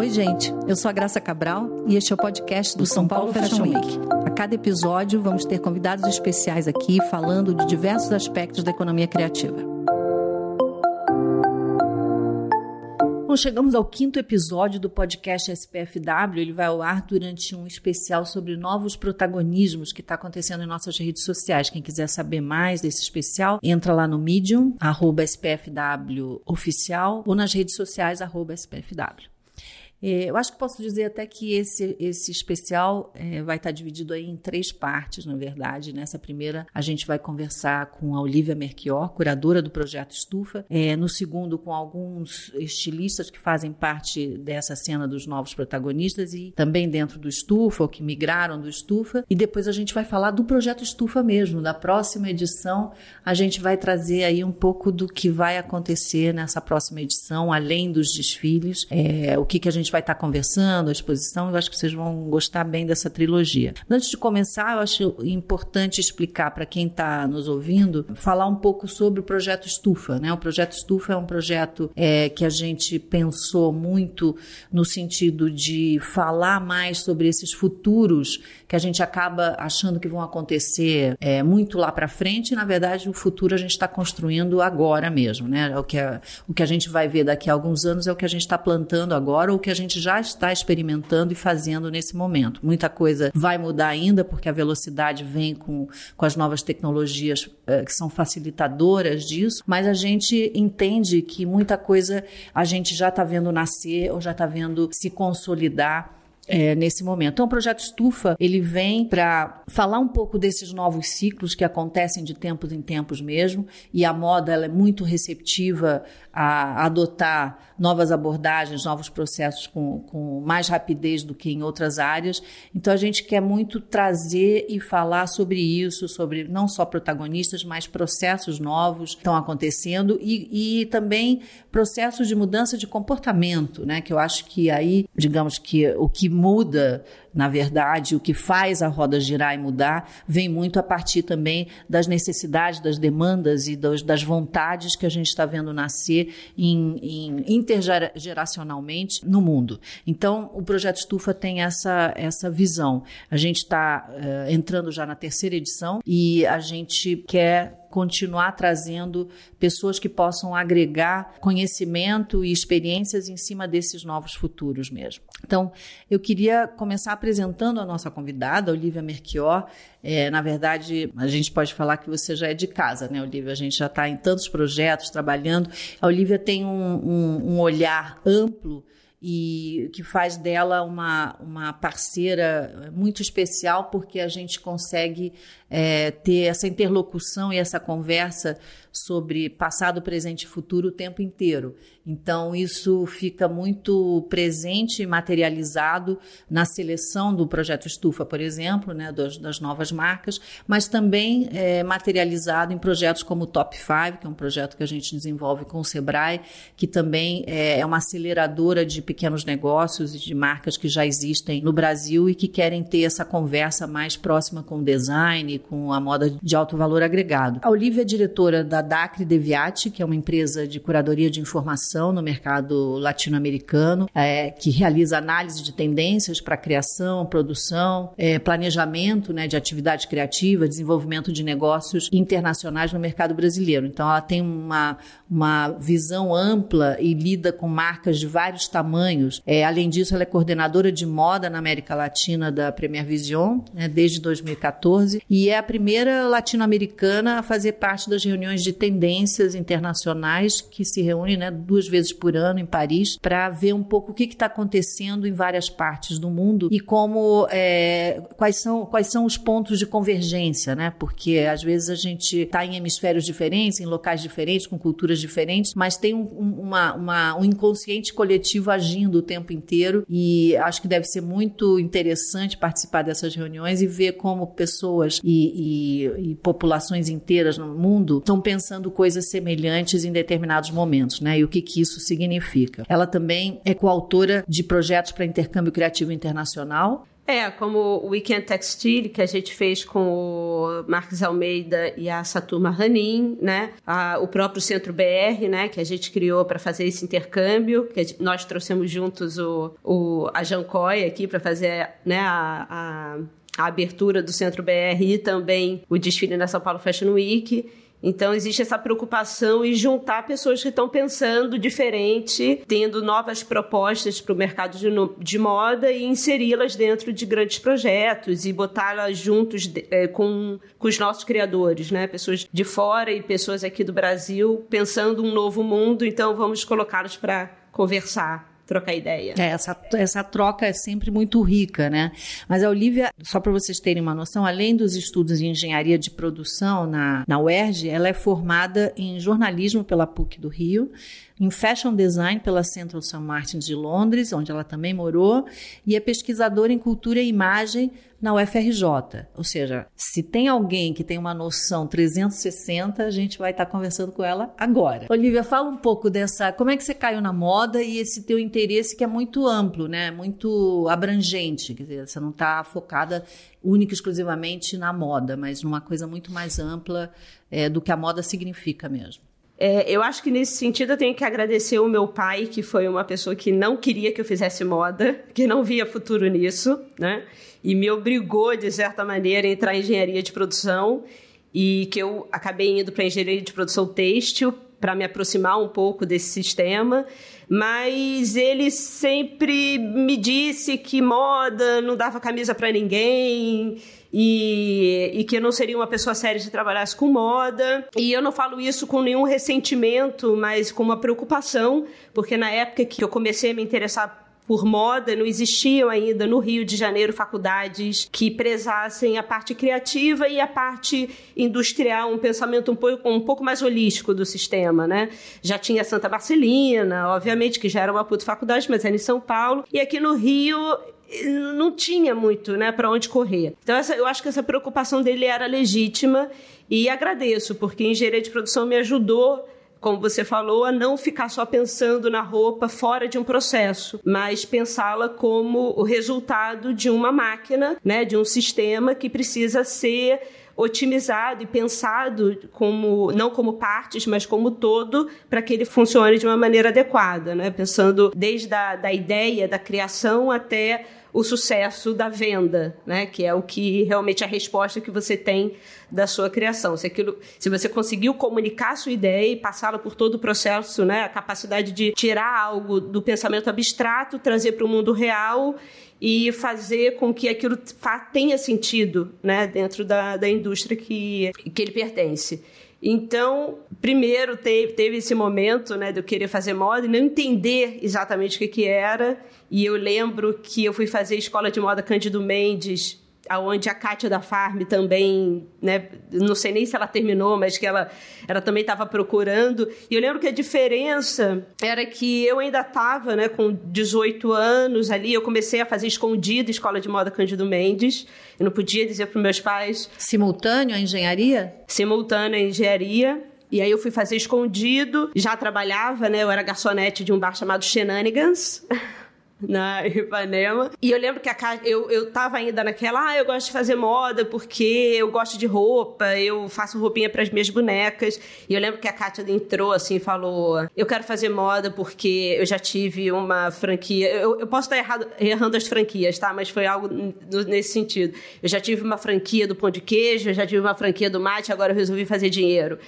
Oi, gente. Eu sou a Graça Cabral e este é o podcast do São Paulo Fashion Week. A cada episódio, vamos ter convidados especiais aqui falando de diversos aspectos da economia criativa. Bom, chegamos ao quinto episódio do podcast SPFW. Ele vai ao ar durante um especial sobre novos protagonismos que está acontecendo em nossas redes sociais. Quem quiser saber mais desse especial, entra lá no Medium, arroba SPFW oficial, ou nas redes sociais, arroba SPFW. É, eu acho que posso dizer até que esse, esse especial é, vai estar dividido aí em três partes, na verdade. Nessa primeira, a gente vai conversar com a Olivia Merchior, curadora do projeto Estufa. É, no segundo, com alguns estilistas que fazem parte dessa cena dos novos protagonistas e também dentro do Estufa, ou que migraram do Estufa. E depois a gente vai falar do projeto Estufa mesmo. Da próxima edição, a gente vai trazer aí um pouco do que vai acontecer nessa próxima edição, além dos desfiles, é, o que, que a gente vai estar conversando, a exposição, eu acho que vocês vão gostar bem dessa trilogia. Antes de começar, eu acho importante explicar para quem está nos ouvindo, falar um pouco sobre o projeto Estufa. Né? O projeto Estufa é um projeto é, que a gente pensou muito no sentido de falar mais sobre esses futuros que a gente acaba achando que vão acontecer é, muito lá para frente, e na verdade o futuro a gente está construindo agora mesmo. Né? O, que a, o que a gente vai ver daqui a alguns anos é o que a gente está plantando agora, ou o que a gente já está experimentando e fazendo nesse momento. Muita coisa vai mudar ainda, porque a velocidade vem com, com as novas tecnologias uh, que são facilitadoras disso, mas a gente entende que muita coisa a gente já está vendo nascer ou já está vendo se consolidar é, nesse momento. Então, o projeto Estufa ele vem para falar um pouco desses novos ciclos que acontecem de tempos em tempos mesmo, e a moda ela é muito receptiva a adotar novas abordagens, novos processos com, com mais rapidez do que em outras áreas. Então, a gente quer muito trazer e falar sobre isso, sobre não só protagonistas, mas processos novos que estão acontecendo e, e também processos de mudança de comportamento, né? Que eu acho que aí, digamos que o que muda, na verdade, o que faz a roda girar e mudar, vem muito a partir também das necessidades, das demandas e das, das vontades que a gente está vendo nascer em, em, intergeracionalmente no mundo. Então, o projeto Estufa tem essa, essa visão. A gente está uh, entrando já na terceira edição e a gente quer continuar trazendo pessoas que possam agregar conhecimento e experiências em cima desses novos futuros mesmo. Então, eu queria começar apresentando a nossa convidada, Olivia Merchior. É, na verdade, a gente pode falar que você já é de casa, né, Olivia? A gente já está em tantos projetos trabalhando. A Olivia tem um, um, um olhar amplo e que faz dela uma, uma parceira muito especial porque a gente consegue é, ter essa interlocução e essa conversa sobre passado, presente e futuro o tempo inteiro. Então, isso fica muito presente e materializado na seleção do projeto Estufa, por exemplo, né, das, das novas marcas, mas também é, materializado em projetos como o Top 5, que é um projeto que a gente desenvolve com o Sebrae, que também é, é uma aceleradora de pequenos negócios e de marcas que já existem no Brasil e que querem ter essa conversa mais próxima com o design, com a moda de alto valor agregado. A Olivia é diretora da Dacre Deviati, que é uma empresa de curadoria de informação no mercado latino-americano, é, que realiza análise de tendências para criação, produção, é, planejamento né, de atividade criativa, desenvolvimento de negócios internacionais no mercado brasileiro. Então, ela tem uma, uma visão ampla e lida com marcas de vários tamanhos. É, além disso, ela é coordenadora de moda na América Latina da Premier Vision, né, desde 2014, e é a primeira latino-americana a fazer parte das reuniões de tendências internacionais que se reúnem né, duas vezes por ano em Paris para ver um pouco o que está acontecendo em várias partes do mundo e como é, quais são quais são os pontos de convergência, né? Porque às vezes a gente está em hemisférios diferentes, em locais diferentes, com culturas diferentes, mas tem um, uma, uma, um inconsciente coletivo agindo o tempo inteiro e acho que deve ser muito interessante participar dessas reuniões e ver como pessoas e e, e, populações inteiras no mundo estão pensando coisas semelhantes em determinados momentos, né? E o que, que isso significa. Ela também é coautora de projetos para intercâmbio criativo internacional É, como o Weekend Textile, que a gente fez com o Marcos Almeida e a Saturma Ranin, né? O próprio Centro BR, né? Que a gente criou para fazer esse intercâmbio, que nós trouxemos juntos o, o, a Jancóia aqui para fazer né, a, a a abertura do Centro BR e também o desfile na São Paulo Fashion Week. Então, existe essa preocupação em juntar pessoas que estão pensando diferente, tendo novas propostas para o mercado de, de, moda e inseri-las dentro de grandes projetos e botá-las juntos de, é, com, com os nossos criadores, né? Pessoas de fora e pessoas aqui do Brasil pensando um novo mundo, então vamos colocá-los para conversar trocar ideia. É, essa, essa troca é sempre muito rica, né? Mas a Olivia, só para vocês terem uma noção, além dos estudos em engenharia de produção na, na UERJ, ela é formada em jornalismo pela PUC do Rio, em Fashion Design pela Central St. Martins de Londres, onde ela também morou, e é pesquisadora em cultura e imagem na UFRJ. Ou seja, se tem alguém que tem uma noção 360, a gente vai estar conversando com ela agora. Olivia, fala um pouco dessa, como é que você caiu na moda e esse teu interesse que é muito amplo, né? Muito abrangente, quer dizer, você não está focada única e exclusivamente na moda, mas numa coisa muito mais ampla é, do que a moda significa mesmo. É, eu acho que nesse sentido eu tenho que agradecer o meu pai, que foi uma pessoa que não queria que eu fizesse moda, que não via futuro nisso, né? E me obrigou, de certa maneira, a entrar em engenharia de produção e que eu acabei indo para engenharia de produção têxtil para me aproximar um pouco desse sistema, mas ele sempre me disse que moda não dava camisa para ninguém e, e que eu não seria uma pessoa séria se trabalhasse com moda. E eu não falo isso com nenhum ressentimento, mas com uma preocupação, porque na época que eu comecei a me interessar por moda, não existiam ainda no Rio de Janeiro faculdades que prezassem a parte criativa e a parte industrial, um pensamento um pouco, um pouco mais holístico do sistema, né? Já tinha Santa Marcelina, obviamente, que já era uma puta faculdade, mas era em São Paulo. E aqui no Rio não tinha muito, né, para onde correr. Então essa, eu acho que essa preocupação dele era legítima e agradeço porque engenharia de produção me ajudou como você falou, a não ficar só pensando na roupa fora de um processo, mas pensá-la como o resultado de uma máquina, né, de um sistema que precisa ser otimizado e pensado como não como partes, mas como todo, para que ele funcione de uma maneira adequada, né? Pensando desde a da ideia, da criação até o sucesso da venda, né? Que é o que realmente é a resposta que você tem da sua criação. Se, aquilo, se você conseguiu comunicar a sua ideia e passá-la por todo o processo, né? A capacidade de tirar algo do pensamento abstrato, trazer para o mundo real e fazer com que aquilo tenha sentido, né? Dentro da, da indústria que, que ele pertence. Então, primeiro teve, teve esse momento né, de eu querer fazer moda e não entender exatamente o que, que era. E eu lembro que eu fui fazer escola de moda Cândido Mendes aonde a Kátia da Farm também, né, não sei nem se ela terminou, mas que ela, ela também estava procurando. E eu lembro que a diferença era que eu ainda estava, né, com 18 anos ali, eu comecei a fazer escondida escola de moda Cândido Mendes. Eu não podia dizer para meus pais. Simultâneo à engenharia? Simultâneo à engenharia. E aí eu fui fazer escondido, já trabalhava, né? Eu era garçonete de um bar chamado Shenanigans. na Ipanema. E eu lembro que a eu, eu tava ainda naquela, ah, eu gosto de fazer moda porque eu gosto de roupa, eu faço roupinha para as minhas bonecas. E eu lembro que a Kátia entrou assim e falou: Eu quero fazer moda porque eu já tive uma franquia. Eu, eu posso estar errado, errando as franquias, tá? Mas foi algo nesse sentido. Eu já tive uma franquia do pão de queijo, eu já tive uma franquia do mate, agora eu resolvi fazer dinheiro.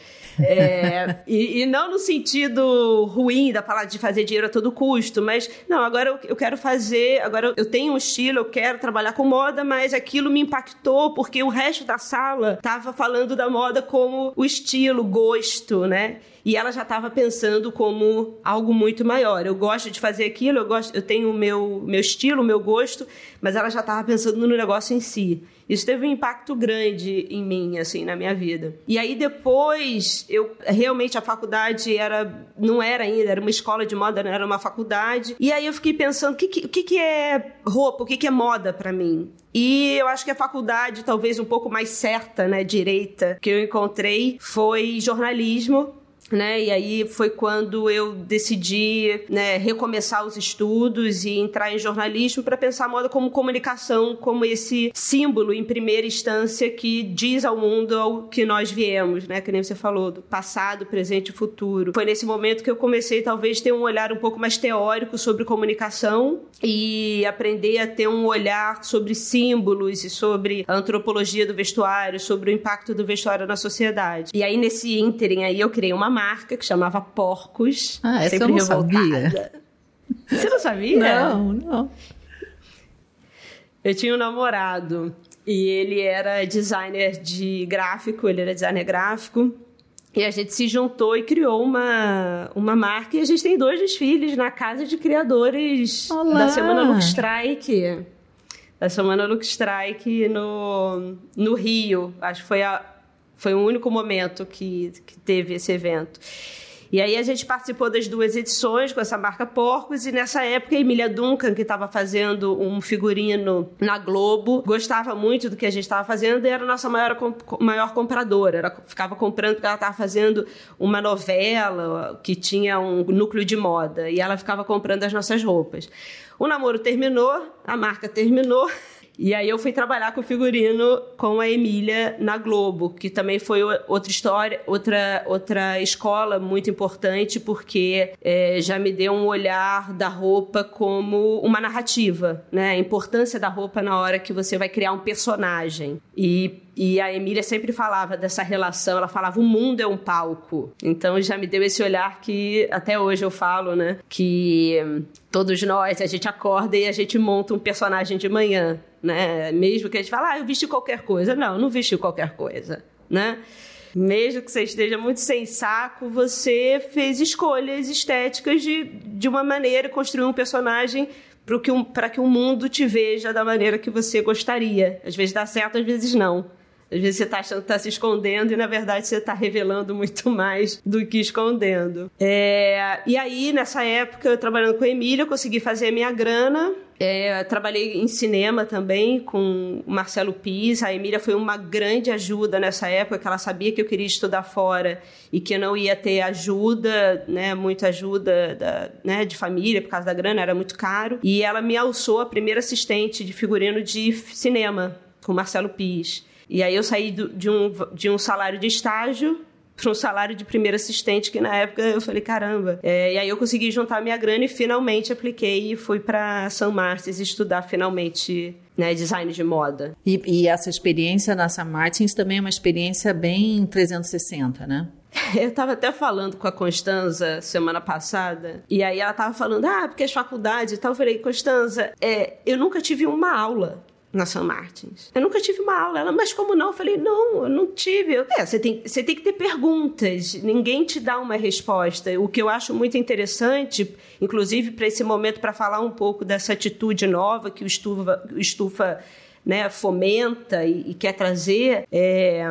É, e, e, não no sentido ruim da palavra de fazer dinheiro a todo custo, mas não, agora eu, eu quero fazer, agora eu tenho um estilo, eu quero trabalhar com moda, mas aquilo me impactou porque o resto da sala estava falando da moda como o estilo, gosto, né? E ela já estava pensando como algo muito maior. Eu gosto de fazer aquilo, eu gosto, eu tenho o meu meu estilo, o meu gosto, mas ela já estava pensando no negócio em si. Isso teve um impacto grande em mim, assim, na minha vida. E aí depois, eu realmente a faculdade era não era ainda, era uma escola de moda, não era uma faculdade. E aí eu fiquei pensando, o que, que, que é roupa, o que, que é moda para mim? E eu acho que a faculdade, talvez um pouco mais certa, né, direita, que eu encontrei foi jornalismo né? E aí foi quando eu decidi né, recomeçar os estudos e entrar em jornalismo para pensar a moda como comunicação, como esse símbolo em primeira instância que diz ao mundo ao que nós viemos, né? Que nem você falou, do passado, presente e futuro. Foi nesse momento que eu comecei talvez ter um olhar um pouco mais teórico sobre comunicação e aprender a ter um olhar sobre símbolos e sobre a antropologia do vestuário, sobre o impacto do vestuário na sociedade. E aí nesse ínterim aí eu criei uma marca que chamava Porcos. Ah, essa eu não revoltada. sabia. Você não sabia? Não, não. Eu tinha um namorado e ele era designer de gráfico, ele era designer gráfico. E a gente se juntou e criou uma, uma marca. E a gente tem dois desfiles na casa de criadores Olá. da Semana Look Strike. Da Semana Look Strike no, no Rio. Acho que foi, a, foi o único momento que, que teve esse evento. E aí a gente participou das duas edições com essa marca Porcos e nessa época a Emília Duncan, que estava fazendo um figurino na Globo, gostava muito do que a gente estava fazendo e era a nossa maior, maior compradora. Ela ficava comprando porque ela estava fazendo uma novela que tinha um núcleo de moda e ela ficava comprando as nossas roupas. O namoro terminou, a marca terminou e aí eu fui trabalhar com figurino com a Emília na Globo, que também foi outra história, outra, outra escola muito importante, porque é, já me deu um olhar da roupa como uma narrativa, né? A importância da roupa na hora que você vai criar um personagem. E e a Emília sempre falava dessa relação, ela falava o mundo é um palco. Então já me deu esse olhar que até hoje eu falo, né? Que todos nós, a gente acorda e a gente monta um personagem de manhã, né? Mesmo que a gente fale, ah, eu vesti qualquer coisa. Não, não vesti qualquer coisa, né? Mesmo que você esteja muito sem saco, você fez escolhas estéticas de, de uma maneira, construiu um personagem para que, um, que o mundo te veja da maneira que você gostaria. Às vezes dá certo, às vezes não. Às vezes você está achando que está se escondendo e, na verdade, você está revelando muito mais do que escondendo. É... E aí, nessa época, eu trabalhando com a Emília, eu consegui fazer a minha grana. É, trabalhei em cinema também com o Marcelo Pis. A Emília foi uma grande ajuda nessa época, que ela sabia que eu queria estudar fora e que eu não ia ter ajuda, né, muita ajuda da, né, de família por causa da grana, era muito caro. E ela me alçou a primeira assistente de figurino de cinema com o Marcelo Pis. E aí eu saí do, de, um, de um salário de estágio para um salário de primeiro assistente, que na época eu falei, caramba. É, e aí eu consegui juntar minha grana e finalmente apliquei e fui para São Martins estudar finalmente né, design de moda. E, e essa experiência na São Martins também é uma experiência bem 360, né? Eu estava até falando com a Constanza semana passada, e aí ela estava falando, ah, porque as faculdades e tal. Eu falei, Constanza, é, eu nunca tive uma aula na São Martins. Eu nunca tive uma aula. Ela, mas como não? Eu falei, não, eu não tive. é, você tem, você tem que ter perguntas. Ninguém te dá uma resposta. O que eu acho muito interessante, inclusive para esse momento, para falar um pouco dessa atitude nova que o Estufa, o estufa né, fomenta e, e quer trazer, é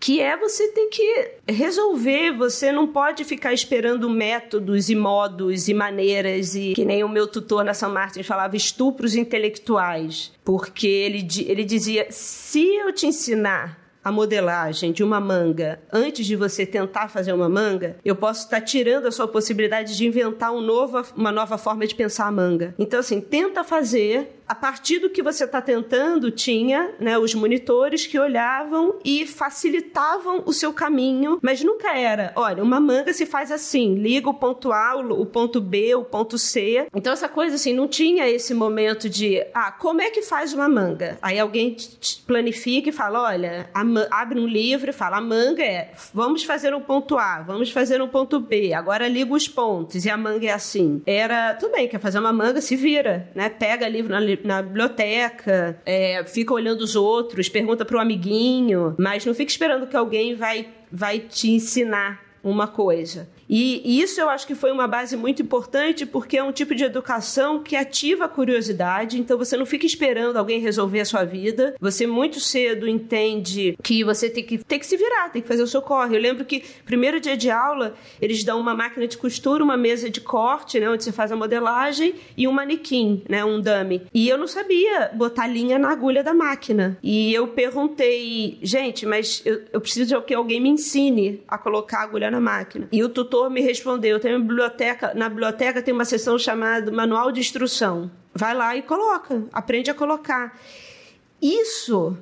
que é você tem que resolver, você não pode ficar esperando métodos e modos e maneiras e que nem o meu tutor na São Martins falava estupros intelectuais, porque ele, ele dizia, se eu te ensinar a modelagem de uma manga antes de você tentar fazer uma manga, eu posso estar tirando a sua possibilidade de inventar um novo, uma nova forma de pensar a manga. Então, assim, tenta fazer a partir do que você está tentando, tinha né, os monitores que olhavam e facilitavam o seu caminho, mas nunca era, olha, uma manga se faz assim, liga o ponto A, o ponto B, o ponto C. Então, essa coisa assim, não tinha esse momento de, ah, como é que faz uma manga? Aí alguém planifica e fala, olha, abre um livro e fala, a manga é, vamos fazer um ponto A, vamos fazer um ponto B, agora liga os pontos e a manga é assim. Era, tudo bem, quer fazer uma manga, se vira, né? Pega livro na na biblioteca, é, fica olhando os outros, pergunta pro amiguinho, mas não fica esperando que alguém vai, vai te ensinar uma coisa. E, isso eu acho que foi uma base muito importante porque é um tipo de educação que ativa a curiosidade, então você não fica esperando alguém resolver a sua vida. Você muito cedo entende que você tem que, tem que se virar, tem que fazer o seu corre. Eu lembro que primeiro dia de aula, eles dão uma máquina de costura, uma mesa de corte, né, onde você faz a modelagem e um manequim, né, um dummy. E eu não sabia botar linha na agulha da máquina. E eu perguntei, gente, mas eu, eu preciso que alguém me ensine a colocar a agulha na máquina. E o tutor me respondeu: tem uma biblioteca, na biblioteca tem uma seção chamada Manual de Instrução. Vai lá e coloca, aprende a colocar. Isso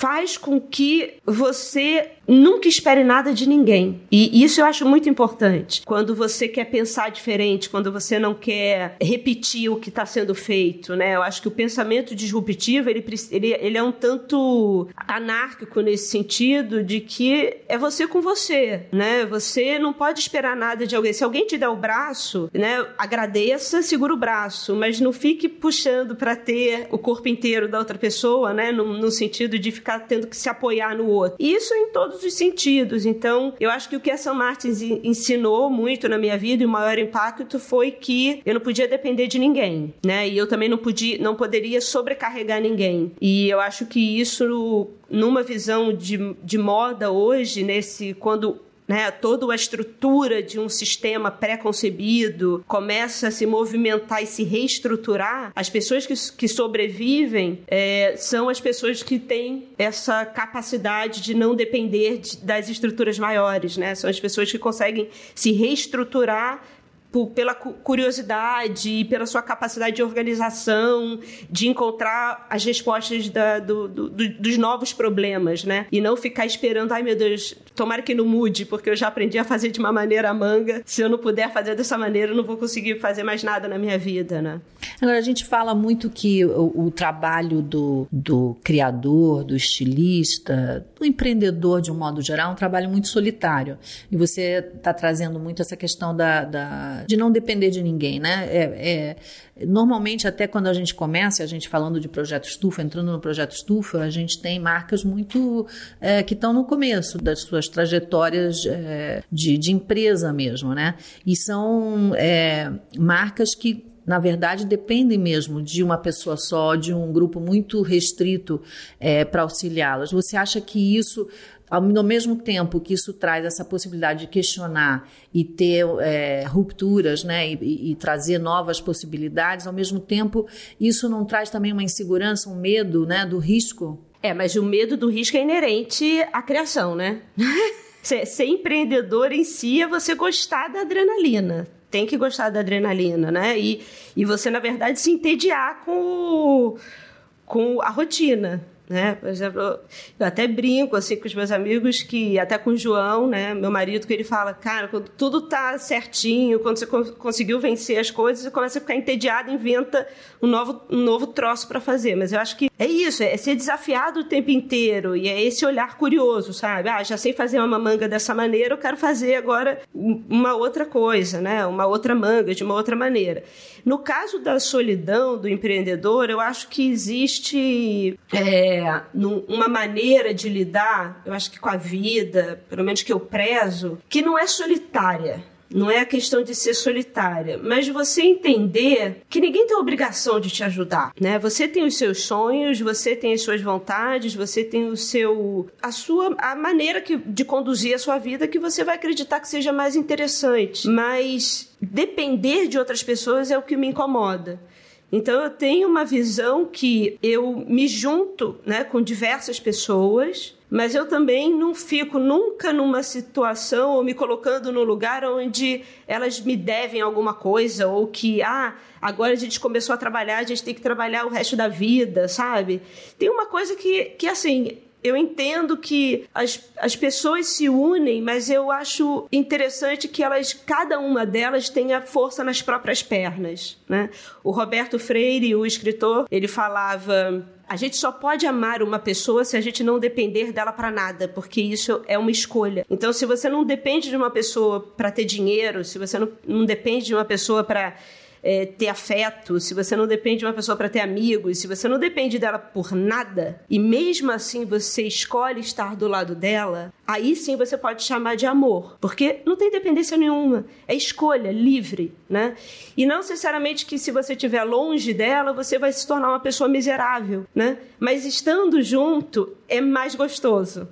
faz com que você nunca espere nada de ninguém. E isso eu acho muito importante. Quando você quer pensar diferente, quando você não quer repetir o que está sendo feito, né? Eu acho que o pensamento disruptivo, ele, ele, ele é um tanto anárquico nesse sentido de que é você com você, né? Você não pode esperar nada de alguém. Se alguém te der o braço, né? Agradeça, segura o braço, mas não fique puxando para ter o corpo inteiro da outra pessoa, né? No, no sentido de ficar ficar tendo que se apoiar no outro. Isso em todos os sentidos. Então, eu acho que o que a São Martins ensinou muito na minha vida e o maior impacto foi que eu não podia depender de ninguém, né? E eu também não podia, não poderia sobrecarregar ninguém. E eu acho que isso numa visão de, de moda hoje, nesse quando né, toda a estrutura de um sistema pré-concebido começa a se movimentar e se reestruturar, as pessoas que, que sobrevivem é, são as pessoas que têm essa capacidade de não depender de, das estruturas maiores, né? São as pessoas que conseguem se reestruturar por, pela curiosidade pela sua capacidade de organização, de encontrar as respostas da, do, do, dos novos problemas, né? E não ficar esperando, ai meu Deus, tomara que não mude, porque eu já aprendi a fazer de uma maneira manga. Se eu não puder fazer dessa maneira, eu não vou conseguir fazer mais nada na minha vida, né? Agora, a gente fala muito que o, o trabalho do, do criador, do estilista, do empreendedor, de um modo geral, é um trabalho muito solitário. E você está trazendo muito essa questão da, da de não depender de ninguém, né? É, é, normalmente, até quando a gente começa, a gente falando de projeto estufa, entrando no projeto estufa, a gente tem marcas muito é, que estão no começo das suas trajetórias é, de, de, empresa mesmo, né? E são é, marcas que na verdade, dependem mesmo de uma pessoa só, de um grupo muito restrito é, para auxiliá-las. Você acha que isso ao mesmo tempo que isso traz essa possibilidade de questionar e ter é, rupturas, né, e, e, trazer novas possibilidades, ao mesmo tempo isso não traz também uma insegurança, um medo, né, do risco? É, mas o medo do risco é inerente à criação, né? ser, ser empreendedor em si é você gostar da adrenalina. Tem que gostar da adrenalina, né? E, e você, na verdade, se entediar com, com a rotina né? Por exemplo, eu até brinco assim com os meus amigos que até com o João, né, meu marido, que ele fala, cara, quando tudo tá certinho, quando você conseguiu vencer as coisas, você começa a ficar entediado, inventa um novo, um novo troço para fazer. Mas eu acho que é isso, é ser desafiado o tempo inteiro e é esse olhar curioso, sabe? Ah, já sei fazer uma manga dessa maneira, eu quero fazer agora uma outra coisa, né? Uma outra manga de uma outra maneira. No caso da solidão do empreendedor, eu acho que existe é, uma maneira de lidar, eu acho que com a vida, pelo menos que eu prezo, que não é solitária. Não é a questão de ser solitária, mas você entender que ninguém tem a obrigação de te ajudar, né? Você tem os seus sonhos, você tem as suas vontades, você tem o seu a sua a maneira que, de conduzir a sua vida que você vai acreditar que seja mais interessante, mas depender de outras pessoas é o que me incomoda. Então eu tenho uma visão que eu me junto, né, com diversas pessoas mas eu também não fico nunca numa situação ou me colocando no lugar onde elas me devem alguma coisa ou que, ah, agora a gente começou a trabalhar, a gente tem que trabalhar o resto da vida, sabe? Tem uma coisa que, que assim, eu entendo que as, as pessoas se unem, mas eu acho interessante que elas, cada uma delas, tenha força nas próprias pernas. Né? O Roberto Freire, o escritor, ele falava a gente só pode amar uma pessoa se a gente não depender dela para nada, porque isso é uma escolha. Então, se você não depende de uma pessoa para ter dinheiro, se você não, não depende de uma pessoa para é, ter afeto, se você não depende de uma pessoa para ter amigos, se você não depende dela por nada, e mesmo assim você escolhe estar do lado dela, aí sim você pode chamar de amor, porque não tem dependência nenhuma, é escolha livre, né? E não necessariamente que se você estiver longe dela, você vai se tornar uma pessoa miserável, né? Mas estando junto é mais gostoso.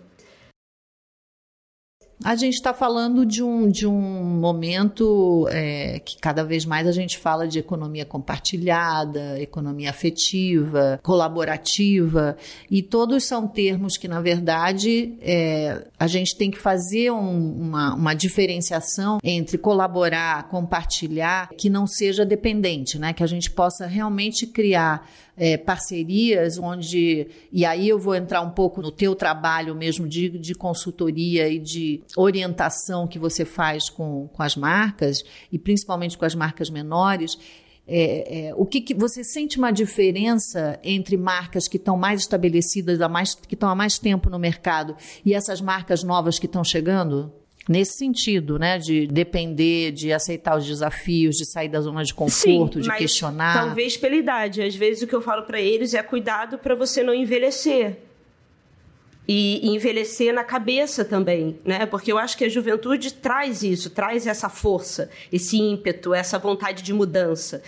A gente está falando de um, de um momento é, que cada vez mais a gente fala de economia compartilhada, economia afetiva, colaborativa, e todos são termos que, na verdade, é, a gente tem que fazer um, uma, uma diferenciação entre colaborar, compartilhar, que não seja dependente, né? que a gente possa realmente criar é, parcerias onde. E aí eu vou entrar um pouco no teu trabalho mesmo de, de consultoria e de orientação que você faz com, com as marcas, e principalmente com as marcas menores. É, é, o que, que, você sente uma diferença entre marcas que estão mais estabelecidas, há mais, que estão há mais tempo no mercado, e essas marcas novas que estão chegando? nesse sentido, né, de depender, de aceitar os desafios, de sair da zona de conforto, Sim, de questionar. Talvez pela idade. Às vezes o que eu falo para eles é cuidado para você não envelhecer. E envelhecer na cabeça também, né? Porque eu acho que a juventude traz isso, traz essa força, esse ímpeto, essa vontade de mudança.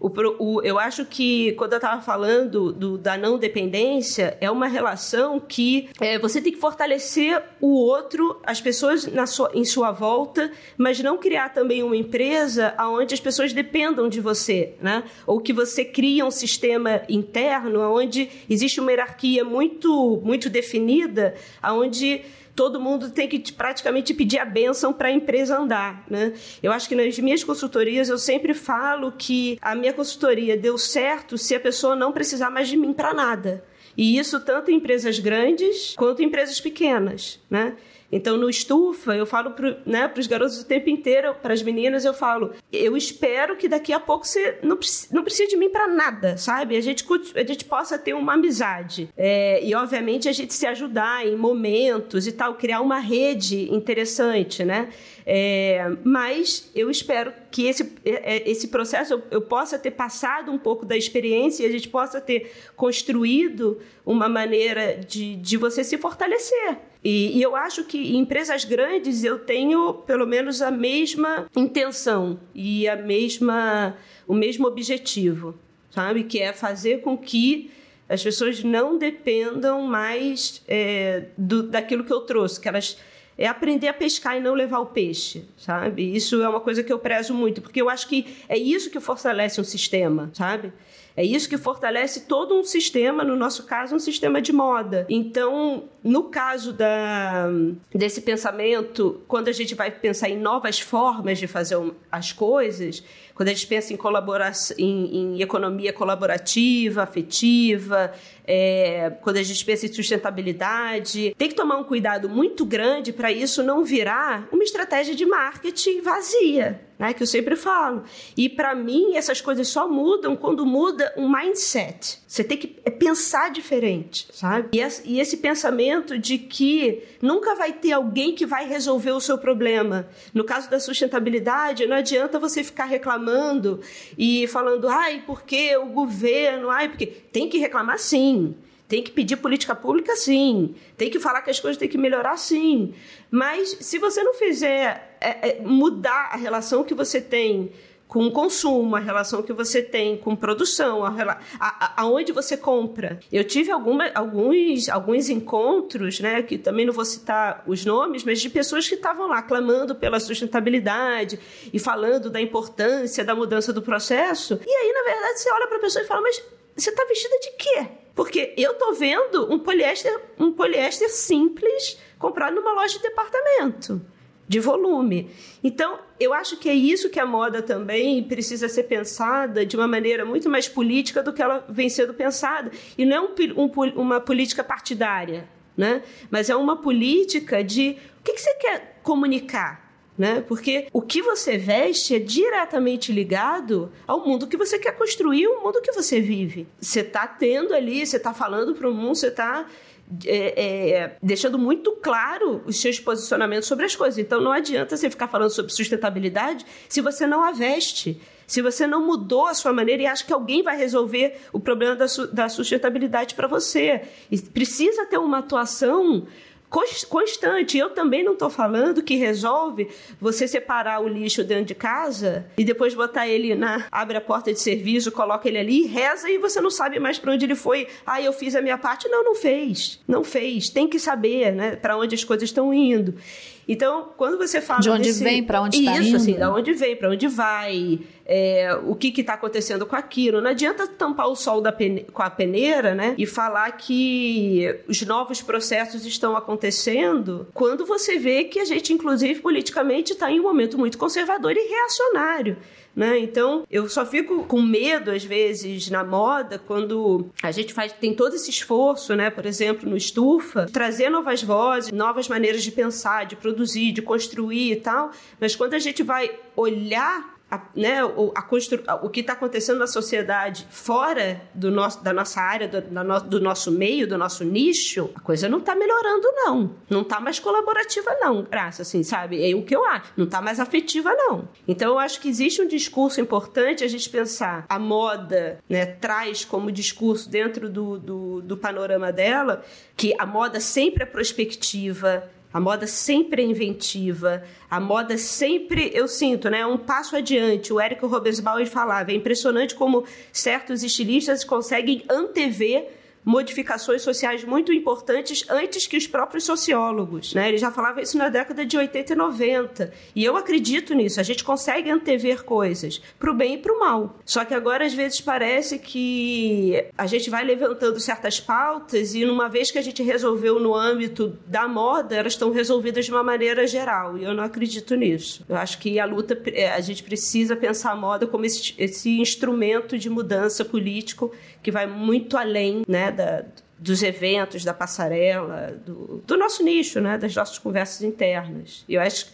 O, o, eu acho que quando eu estava falando do, da não dependência, é uma relação que é, você tem que fortalecer o outro, as pessoas na sua, em sua volta, mas não criar também uma empresa onde as pessoas dependam de você, né? Ou que você cria um sistema interno onde existe uma hierarquia muito, muito definida, onde todo mundo tem que praticamente pedir a benção para a empresa andar, né? Eu acho que nas minhas consultorias eu sempre falo que a minha consultoria deu certo se a pessoa não precisar mais de mim para nada. E isso tanto em empresas grandes quanto em empresas pequenas, né? Então, no Estufa, eu falo para né, os garotos o tempo inteiro, para as meninas, eu falo: eu espero que daqui a pouco você não, não precise de mim para nada, sabe? A gente, a gente possa ter uma amizade. É, e, obviamente, a gente se ajudar em momentos e tal, criar uma rede interessante, né? É, mas eu espero que esse, é, é, esse processo eu, eu, possa ter passado um pouco da experiência e a gente possa ter construído uma maneira de, de você se fortalecer. E, e, eu acho que em empresas grandes eu tenho pelo menos a mesma intenção e a mesma, o mesmo objetivo, sabe? Que é fazer com que as pessoas não dependam mais é, do, daquilo que eu trouxe, que elas é aprender a pescar e não levar o peixe, sabe? Isso é uma coisa que eu prezo muito, porque eu acho que é isso que fortalece um sistema, sabe? É isso que fortalece todo um sistema, no nosso caso, um sistema de moda. Então, no caso da, desse pensamento, quando a gente vai pensar em novas formas de fazer as coisas, quando a gente pensa em, em, em economia colaborativa, afetiva, é, quando a gente pensa em sustentabilidade, tem que tomar um cuidado muito grande para isso não virar uma estratégia de marketing vazia. Né, que eu sempre falo. E para mim, essas coisas só mudam quando muda um mindset. Você tem que é pensar diferente, sabe? E esse pensamento de que nunca vai ter alguém que vai resolver o seu problema. No caso da sustentabilidade, não adianta você ficar reclamando e falando, ai, porque o governo, ai, porque. Tem que reclamar sim. Tem que pedir política pública, sim. Tem que falar que as coisas têm que melhorar, sim. Mas se você não fizer é, é, mudar a relação que você tem com o consumo, a relação que você tem com produção, a, a, aonde você compra. Eu tive alguma, alguns, alguns encontros, né, que também não vou citar os nomes, mas de pessoas que estavam lá clamando pela sustentabilidade e falando da importância da mudança do processo. E aí, na verdade, você olha para a pessoa e fala, mas você está vestida de quê? Porque eu tô vendo um poliéster, um poliéster simples comprado numa loja de departamento, de volume. Então, eu acho que é isso que a moda também precisa ser pensada de uma maneira muito mais política do que ela vem sendo pensada. E não é um, um, uma política partidária, né? mas é uma política de o que, que você quer comunicar né? Porque o que você veste é diretamente ligado ao mundo que você quer construir, o mundo que você vive. Você está tendo ali, você está falando para o mundo, você está é, é, deixando muito claro os seus posicionamentos sobre as coisas. Então não adianta você ficar falando sobre sustentabilidade se você não a veste se você não mudou a sua maneira e acha que alguém vai resolver o problema da, da sustentabilidade para você. E precisa ter uma atuação constante. Eu também não estou falando que resolve você separar o lixo dentro de casa e depois botar ele na. abre a porta de serviço, coloca ele ali, reza e você não sabe mais para onde ele foi. Ah, eu fiz a minha parte. Não, não fez. Não fez. Tem que saber, né, para onde as coisas estão indo. Então, quando você fala. De onde desse... vem, para onde está indo. Isso, assim, da onde vem, para onde vai, é, o que está acontecendo com aquilo. Não adianta tampar o sol pene... com a peneira, né? E falar que os novos processos estão acontecendo quando você vê que a gente, inclusive, politicamente, está em um momento muito conservador e reacionário. Né? Então, eu só fico com medo, às vezes, na moda, quando a gente faz, tem todo esse esforço, né? Por exemplo, no Estufa, trazer novas vozes, novas maneiras de pensar, de produzir, de construir e tal. Mas quando a gente vai olhar a, né, o, a constru, o que está acontecendo na sociedade fora do nosso, da nossa área, do, no, do nosso meio, do nosso nicho, a coisa não está melhorando, não. Não está mais colaborativa, não, graças, assim, sabe? É o que eu acho. Não está mais afetiva, não. Então, eu acho que existe um discurso importante a gente pensar. A moda né, traz como discurso dentro do, do, do panorama dela que a moda sempre é prospectiva, a moda sempre é inventiva, a moda sempre, eu sinto, né, um passo adiante. O Érico Robesbauer falava, é impressionante como certos estilistas conseguem antever modificações sociais muito importantes antes que os próprios sociólogos. Né? Ele já falava isso na década de 80 e 90. E eu acredito nisso. A gente consegue antever coisas para o bem e para o mal. Só que agora, às vezes, parece que a gente vai levantando certas pautas e, numa vez que a gente resolveu no âmbito da moda, elas estão resolvidas de uma maneira geral. E eu não acredito nisso. Eu acho que a luta, é, a gente precisa pensar a moda como esse, esse instrumento de mudança político que vai muito além né, da, dos eventos, da passarela, do, do nosso nicho, né, das nossas conversas internas. E eu acho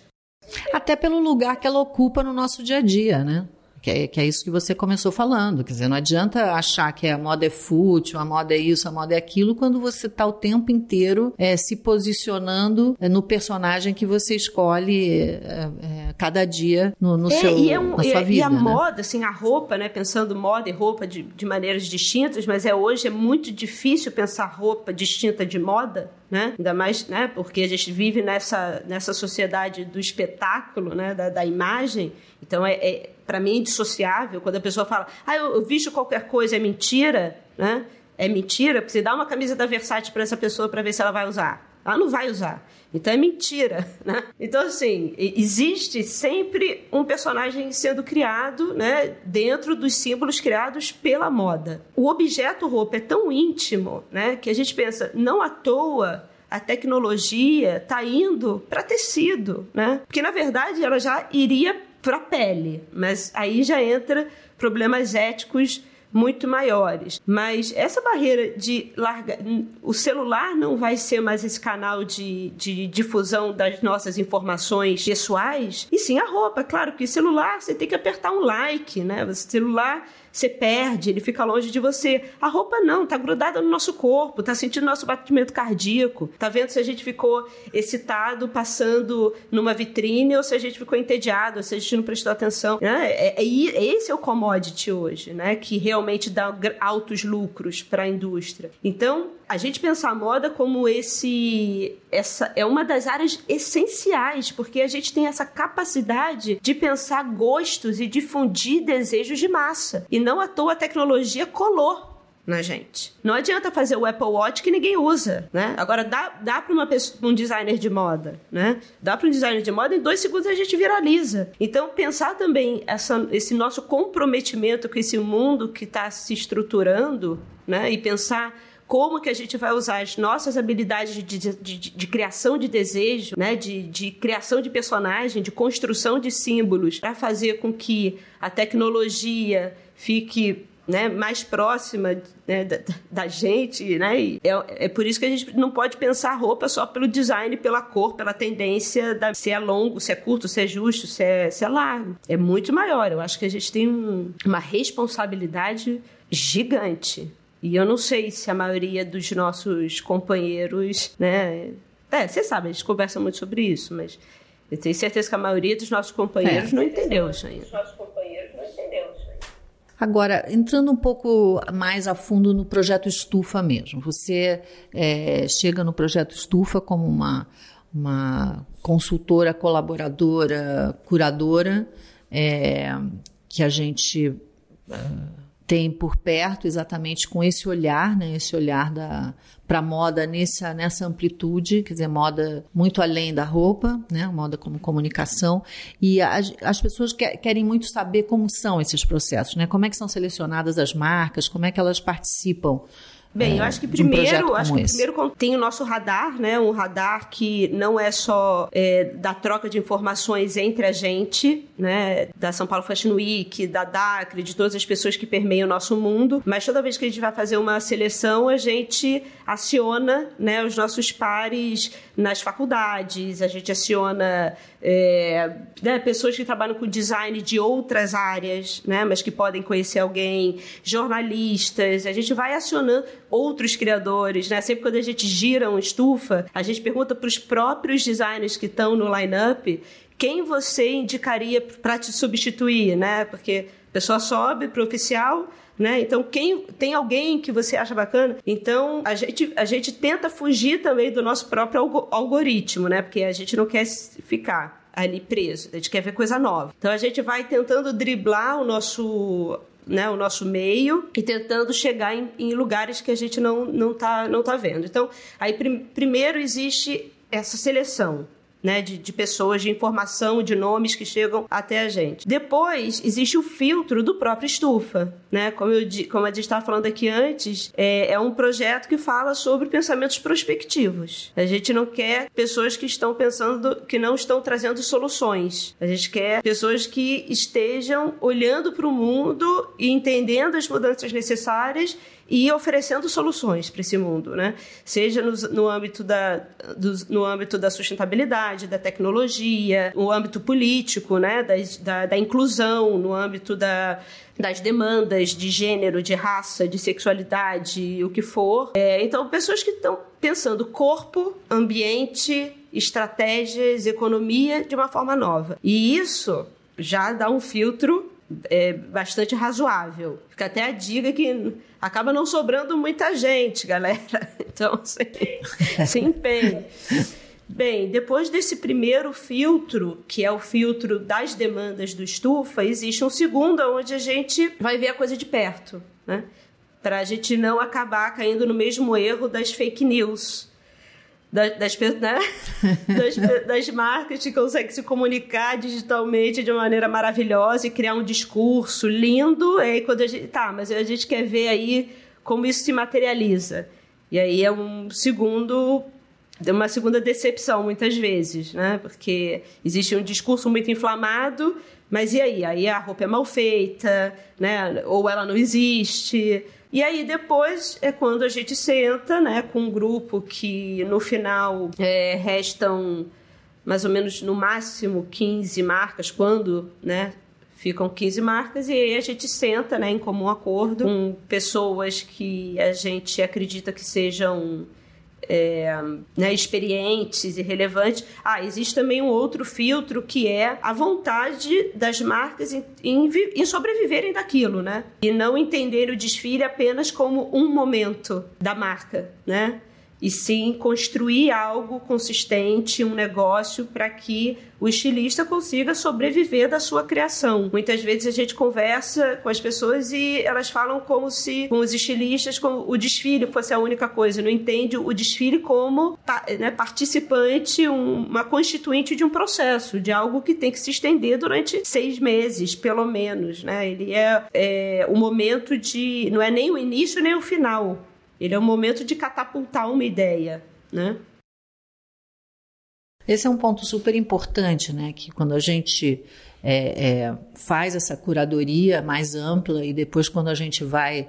até pelo lugar que ela ocupa no nosso dia a dia, né? Que é, que é isso que você começou falando. Quer dizer, não adianta achar que a moda é fútil, a moda é isso, a moda é aquilo, quando você está o tempo inteiro é, se posicionando é, no personagem que você escolhe é, é cada dia no, no é, seu, é um, na sua vida. E a né? moda, assim, a roupa, né? Pensando moda e roupa de, de maneiras distintas, mas é hoje é muito difícil pensar roupa distinta de moda, né? Ainda mais, né? Porque a gente vive nessa, nessa sociedade do espetáculo, né? Da, da imagem. Então, é, é para mim, indissociável quando a pessoa fala, ah, eu, eu visto qualquer coisa, é mentira, né? É mentira, porque você dá uma camisa da Versace para essa pessoa para ver se ela vai usar. Ela não vai usar. Então é mentira, né? Então, assim, existe sempre um personagem sendo criado, né, dentro dos símbolos criados pela moda. O objeto roupa é tão íntimo, né, que a gente pensa, não à toa a tecnologia está indo para tecido, né? Porque na verdade ela já iria para pele, mas aí já entra problemas éticos muito maiores. Mas essa barreira de largar. O celular não vai ser mais esse canal de, de difusão das nossas informações pessoais, e sim a roupa. Claro que celular você tem que apertar um like, né? O celular você perde, ele fica longe de você. A roupa não, tá grudada no nosso corpo, tá sentindo nosso batimento cardíaco, tá vendo se a gente ficou excitado passando numa vitrine ou se a gente ficou entediado, se a gente não prestou atenção. Né? É, é esse é o commodity hoje, né? Que realmente dá altos lucros para a indústria. Então, a gente pensar a moda como esse essa é uma das áreas essenciais, porque a gente tem essa capacidade de pensar gostos e difundir desejos de massa. E não à toa a tecnologia colou na gente. Não adianta fazer o Apple Watch que ninguém usa, né? Agora dá, dá para um designer de moda, né? Dá para um designer de moda em dois segundos a gente viraliza. Então pensar também essa, esse nosso comprometimento com esse mundo que está se estruturando, né? E pensar como que a gente vai usar as nossas habilidades de, de, de, de criação de desejo, né, de, de criação de personagem, de construção de símbolos, para fazer com que a tecnologia fique né, mais próxima né, da, da, gente, né? É, é por isso que a gente não pode pensar roupa só pelo design, pela cor, pela tendência da, se é longo, se é curto, se é justo, se é, se é largo. É muito maior. Eu acho que a gente tem um, uma responsabilidade gigante e eu não sei se a maioria dos nossos companheiros, né? É, você sabe, a gente conversa muito sobre isso, mas eu tenho certeza que a maioria dos nossos companheiros é. não entendeu isso ainda. Agora, entrando um pouco mais a fundo no projeto Estufa mesmo, você é, chega no projeto Estufa como uma, uma consultora, colaboradora, curadora, é, que a gente uh, tem por perto exatamente com esse olhar, né, esse olhar para a moda nessa, nessa amplitude, quer dizer, moda muito além da roupa, né, moda como comunicação, e as, as pessoas que, querem muito saber como são esses processos, né, como é que são selecionadas as marcas, como é que elas participam Bem, é, eu acho que primeiro, um acho que esse. primeiro tem o nosso radar, né? Um radar que não é só é, da troca de informações entre a gente, né? Da São Paulo Fashion Week, da DACRE, de todas as pessoas que permeiam o nosso mundo. Mas toda vez que a gente vai fazer uma seleção, a gente aciona, né? Os nossos pares nas faculdades, a gente aciona é, né, pessoas que trabalham com design de outras áreas, né? Mas que podem conhecer alguém, jornalistas. A gente vai acionando outros criadores, né? Sempre quando a gente gira uma estufa, a gente pergunta para os próprios designers que estão no line-up quem você indicaria para te substituir, né? Porque a pessoa sobe para o oficial, né? Então, quem tem alguém que você acha bacana? Então, a gente, a gente tenta fugir também do nosso próprio algoritmo, né? Porque a gente não quer ficar ali preso, a gente quer ver coisa nova. Então, a gente vai tentando driblar o nosso né, o nosso meio e tentando chegar em, em, lugares que a gente não não tá não tá vendo. Então, aí prim, primeiro existe essa seleção, né, de, de, pessoas, de informação, de nomes que chegam até a gente. Depois, existe o filtro do próprio Estufa. Né? Como, eu, como a gente estava falando aqui antes, é, é um projeto que fala sobre pensamentos prospectivos. A gente não quer pessoas que estão pensando, que não estão trazendo soluções. A gente quer pessoas que estejam olhando para o mundo e entendendo as mudanças necessárias e oferecendo soluções para esse mundo, né? Seja no, no âmbito da, do, no âmbito da sustentabilidade, da tecnologia, no âmbito político, né? Da, da, da inclusão, no âmbito da, das demandas de gênero, de raça, de sexualidade, o que for. É, então, pessoas que estão pensando corpo, ambiente, estratégias, economia de uma forma nova. E isso já dá um filtro é, bastante razoável. Fica até a dica que acaba não sobrando muita gente, galera. Então, se, se empenhe. Bem, depois desse primeiro filtro, que é o filtro das demandas do estufa, existe um segundo onde a gente vai ver a coisa de perto, né? Para a gente não acabar caindo no mesmo erro das fake news das, das, né? das, das, marcas que conseguem se comunicar digitalmente de uma maneira maravilhosa e criar um discurso lindo. E aí quando a gente. Tá, mas a gente quer ver aí como isso se materializa. E aí é um segundo. Uma segunda decepção, muitas vezes, né? Porque existe um discurso muito inflamado, mas e aí? Aí a roupa é mal feita, né? Ou ela não existe. E aí depois é quando a gente senta, né, com um grupo que no final é, restam mais ou menos no máximo 15 marcas, quando, né, ficam 15 marcas e aí a gente senta, né, em comum acordo com pessoas que a gente acredita que sejam é, né, experientes e relevantes. Ah, existe também um outro filtro que é a vontade das marcas em, em, em sobreviverem daquilo, né? E não entender o desfile apenas como um momento da marca, né? E sim construir algo consistente, um negócio para que o estilista consiga sobreviver da sua criação. Muitas vezes a gente conversa com as pessoas e elas falam como se com os estilistas como o desfile fosse a única coisa, não entende o desfile como né, participante, um, uma constituinte de um processo, de algo que tem que se estender durante seis meses, pelo menos, né? Ele é, é o momento de não é nem o início nem o final ele é um momento de catapultar uma ideia, né? Esse é um ponto super importante, né? Que quando a gente é, é, faz essa curadoria mais ampla e depois quando a gente vai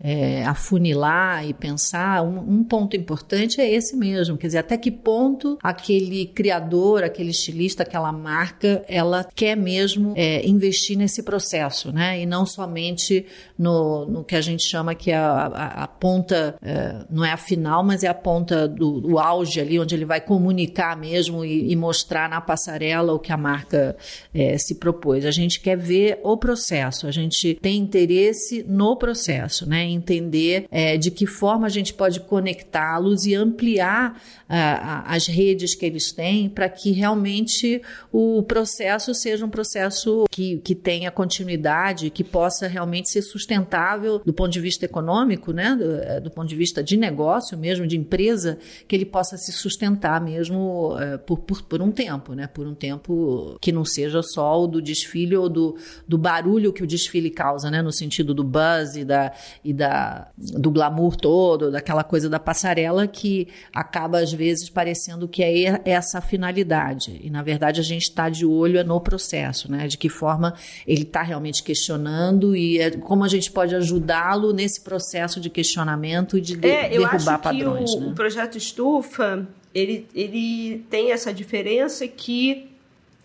é, afunilar e pensar, um, um, ponto importante é esse mesmo, quer dizer, até que ponto aquele criador, aquele estilista, aquela marca, ela quer mesmo é, investir nesse processo, né? E não somente no, no que a gente chama que é a, a, a ponta, é, não é a final, mas é a ponta do, do, auge ali, onde ele vai comunicar mesmo e, e mostrar na passarela o que a marca é, se propôs. A gente quer ver o processo, a gente tem interesse no processo, né? Entender é, de que forma a gente pode conectá-los e ampliar as redes que eles têm para que realmente o processo seja um processo que, que tenha continuidade, que possa realmente ser sustentável do ponto de vista econômico, né? do, é, do ponto de vista de negócio mesmo, de empresa, que ele possa se sustentar mesmo é, por, por, por um tempo, né? por um tempo que não seja só o do desfile ou do, do barulho que o desfile causa, né? no sentido do buzz e, da, e da, do glamour todo, daquela coisa da passarela que acaba às vezes parecendo que é essa a finalidade. E na verdade a gente está de olho no processo, né? De que forma ele está realmente questionando e é, como a gente pode ajudá-lo nesse processo de questionamento e de, de é, derrubar padrões. O, né? o projeto Estufa ele, ele tem essa diferença que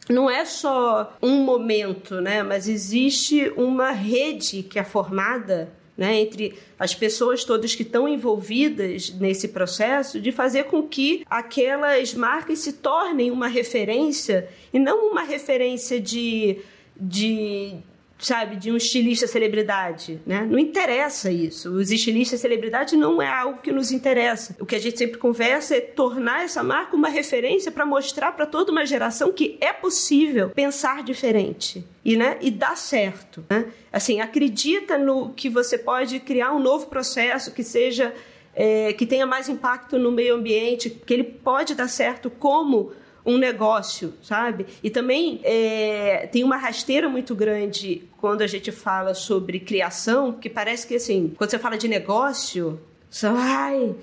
não é só um momento, né? Mas existe uma rede que é formada né, entre as pessoas todas que estão envolvidas nesse processo, de fazer com que aquelas marcas se tornem uma referência e não uma referência de, de sabe, de um estilista celebridade, né? Não interessa isso. Os estilistas celebridade não é algo que nos interessa. O que a gente sempre conversa é tornar essa marca uma referência para mostrar para toda uma geração que é possível pensar diferente e, né, e dar certo, né? Assim, acredita no que você pode criar um novo processo que seja é, que tenha mais impacto no meio ambiente, que ele pode dar certo como um negócio, sabe? E também é, tem uma rasteira muito grande quando a gente fala sobre criação, que parece que assim, quando você fala de negócio, você ai,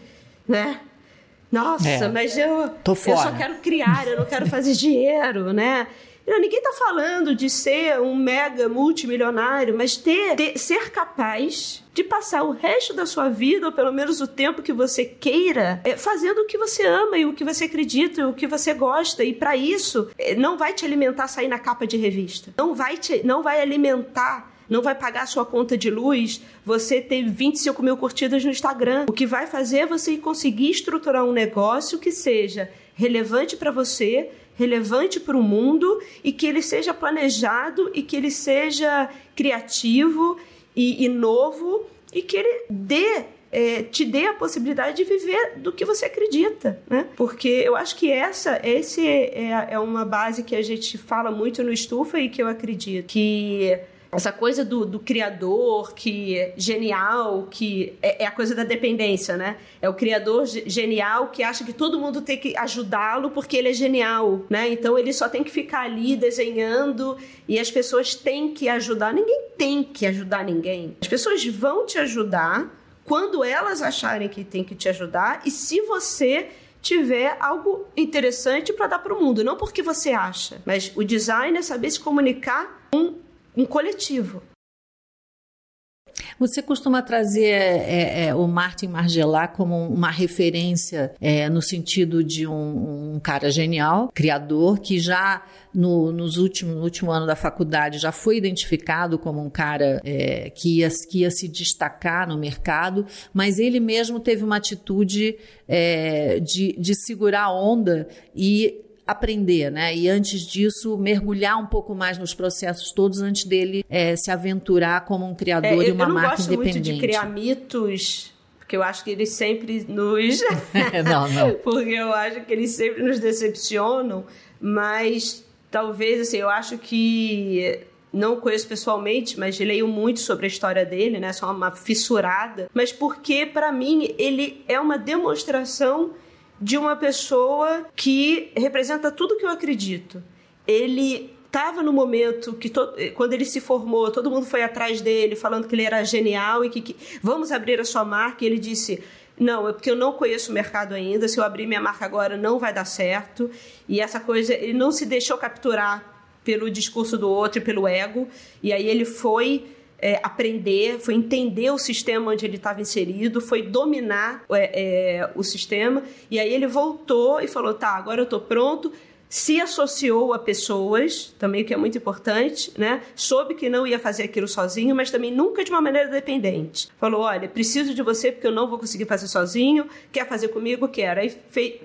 né? Nossa, é, mas eu, eu só quero criar, eu não quero fazer dinheiro, né? ninguém está falando de ser um mega multimilionário, mas ter, ter, ser capaz de passar o resto da sua vida, ou pelo menos o tempo que você queira, é, fazendo o que você ama e o que você acredita, e o que você gosta. E para isso, é, não vai te alimentar sair na capa de revista. Não vai te, não vai alimentar não vai pagar sua conta de luz, você ter 25 mil curtidas no Instagram. O que vai fazer é você conseguir estruturar um negócio que seja relevante para você, relevante para o mundo e que ele seja planejado e que ele seja criativo e, e novo e que ele dê é, te dê a possibilidade de viver do que você acredita, né? Porque eu acho que essa esse é, é uma base que a gente fala muito no Estufa e que eu acredito que essa coisa do, do criador que é genial, que é, é, a coisa da dependência, né? É o criador genial que acha que todo mundo tem que ajudá-lo porque ele é genial, né? Então ele só tem que ficar ali desenhando e as pessoas têm que ajudar. Ninguém tem que ajudar ninguém. As pessoas vão te ajudar quando elas acharem que tem que te ajudar e se você tiver algo interessante para dar para o mundo, não porque você acha, mas o design é saber se comunicar com um coletivo. Você costuma trazer é, é, o Martin Margiela como uma referência é, no sentido de um, um, cara genial, criador, que já no, nos últimos, no último ano da faculdade já foi identificado como um cara é, que, ia, que ia se destacar no mercado, mas ele mesmo teve uma atitude é, de, de segurar a onda e aprender, né? E antes disso, mergulhar um pouco mais nos processos todos antes dele é, se aventurar como um criador é, eu, e uma marca independente. Eu não gosto muito de criar mitos porque eu acho que eles sempre nos. não, não. porque eu acho que eles sempre nos decepcionam, mas talvez, assim, eu acho que. Não conheço pessoalmente, mas leio muito sobre a história dele, né? Só uma fissurada. Mas porque, para mim, ele é uma demonstração de uma pessoa que representa tudo que eu acredito. Ele estava no momento que quando ele se formou, todo mundo foi atrás dele falando que ele era genial e que, que vamos abrir a sua marca. E ele disse: não, é porque eu não conheço o mercado ainda. Se eu abrir minha marca agora, não vai dar certo. E essa coisa, ele não se deixou capturar pelo discurso do outro e pelo ego. E aí ele foi é, aprender, foi entender o sistema onde ele estava inserido, foi dominar é, é, o sistema. E aí ele voltou e falou: tá, agora eu estou pronto. Se associou a pessoas, também que é muito importante, né? Soube que não ia fazer aquilo sozinho, mas também nunca de uma maneira dependente. Falou: olha, preciso de você porque eu não vou conseguir fazer sozinho. Quer fazer comigo? Quero. Aí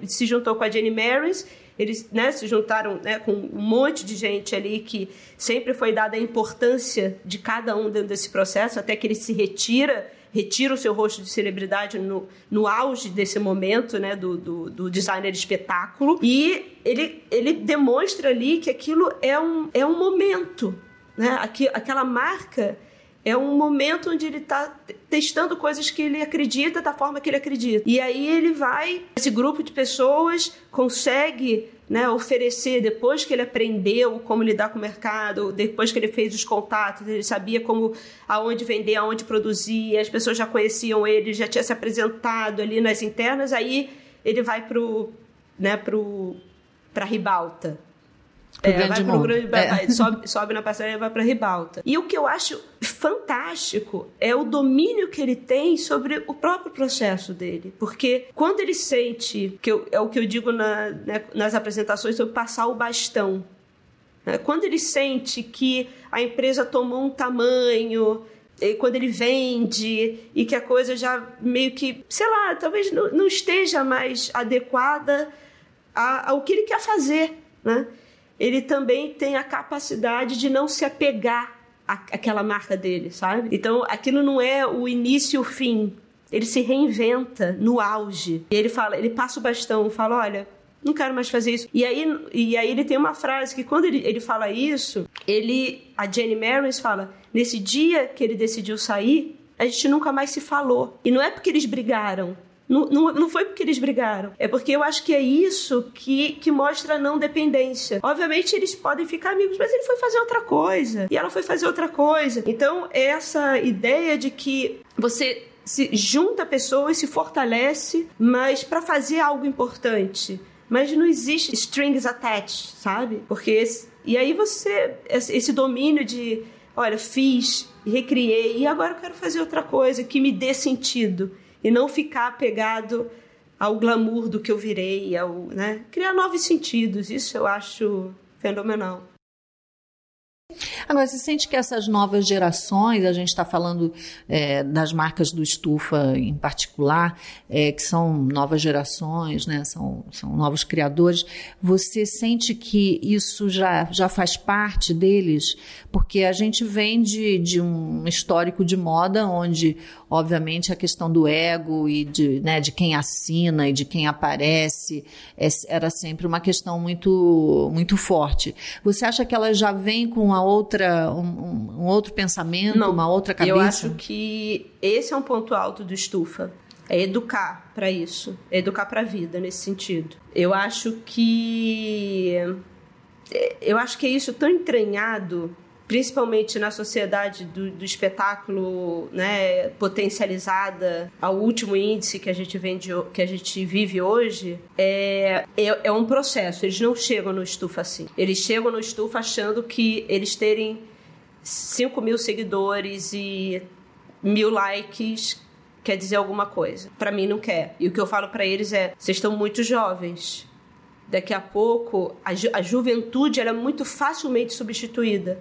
se juntou com a Jenny Marys eles né, se juntaram né, com um monte de gente ali que sempre foi dada a importância de cada um dentro desse processo, até que ele se retira, retira o seu rosto de celebridade no, no auge desse momento né, do, do, do designer de espetáculo. E ele, ele demonstra ali que aquilo é um, é um momento. Né? Aqui, aquela marca é um momento onde ele está testando coisas que ele acredita da forma que ele acredita. E aí ele vai, esse grupo de pessoas consegue né, oferecer, depois que ele aprendeu como lidar com o mercado, depois que ele fez os contatos, ele sabia como aonde vender, aonde produzir, as pessoas já conheciam ele, já tinha se apresentado ali nas internas, aí ele vai para né, pro, a ribalta. É, vai pro grande, é. sobe, sobe na passarela e vai para ribalta. E o que eu acho fantástico é o domínio que ele tem sobre o próprio processo dele. Porque quando ele sente, que eu, é o que eu digo na, né, nas apresentações, sobre passar o bastão. Né? Quando ele sente que a empresa tomou um tamanho, quando ele vende e que a coisa já meio que, sei lá, talvez não, não esteja mais adequada ao que ele quer fazer, né? Ele também tem a capacidade de não se apegar àquela marca dele, sabe? Então, aquilo não é o início e o fim. Ele se reinventa no auge. E ele fala, ele passa o bastão, fala, olha, não quero mais fazer isso. E aí, e aí ele tem uma frase que quando ele, ele fala isso, ele, a Jenny Marys fala, nesse dia que ele decidiu sair, a gente nunca mais se falou. E não é porque eles brigaram, não, não, não, foi porque eles brigaram. É porque eu acho que é isso que, que mostra a não dependência. Obviamente, eles podem ficar amigos, mas ele foi fazer outra coisa. E ela foi fazer outra coisa. Então, essa ideia de que você se junta pessoas, se fortalece, mas para fazer algo importante. Mas não existe strings attached, sabe? Porque esse, e aí você esse domínio de, olha, fiz, recriei e agora eu quero fazer outra coisa que me dê sentido e não ficar apegado ao glamour do que eu virei, ao, né? criar novos sentidos. Isso eu acho fenomenal. Agora, você sente que essas novas gerações, a gente está falando é, das marcas do Estufa em particular, é, que são novas gerações, né, são, são novos criadores, você sente que isso já, já faz parte deles? Porque a gente vem de, de um histórico de moda onde, obviamente, a questão do ego e de, né, de quem assina e de quem aparece é, era sempre uma questão muito, muito forte. Você acha que ela já vem com uma outra, um, um outro pensamento, Não, uma outra cabeça? Eu acho que esse é um ponto alto do Estufa. É educar para isso, é educar para a vida nesse sentido. Eu acho que eu acho que é isso tão entranhado principalmente na sociedade do, do, espetáculo né, potencializada ao último índice que a gente, vende, que a gente vive hoje, é, é, é, um processo. Eles não chegam no estufa assim. Eles chegam no estufa achando que eles terem 5 mil seguidores e mil likes quer dizer alguma coisa. Para mim, não quer. E o que eu falo para eles é: vocês estão muito jovens. Daqui a pouco, a, ju a juventude ela é muito facilmente substituída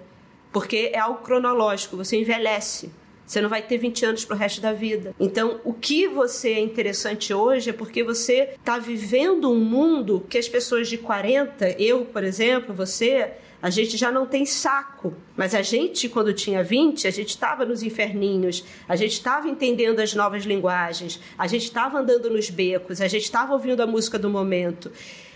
porque é algo cronológico, você envelhece. Você não vai ter 20 anos para o resto da vida. Então, o que você é interessante hoje é porque você está vivendo um mundo que as pessoas de 40, eu, por exemplo, você, a gente já não tem saco. Mas a gente, quando tinha 20, a gente estava nos inferninhos, a gente estava entendendo as novas linguagens, a gente estava andando nos becos, a gente estava ouvindo a música do momento.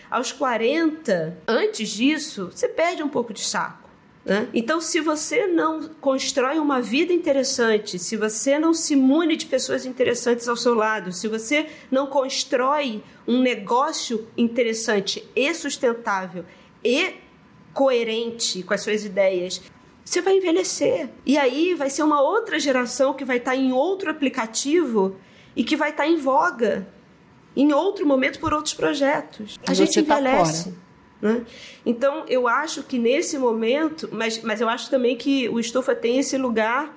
Aos 40, antes disso, você perde um pouco de saco. Né? Então, se você não constrói uma vida interessante, se você não se mune de pessoas interessantes ao seu lado, se você não constrói um negócio interessante e sustentável e coerente com as suas ideias, você vai envelhecer. E aí vai ser uma outra geração que vai estar em outro aplicativo e que vai estar em voga em outro momento por outros projetos. A gente tá envelhece. Tá né? Então, eu acho que nesse momento, mas, mas eu acho também que o Estufa tem esse lugar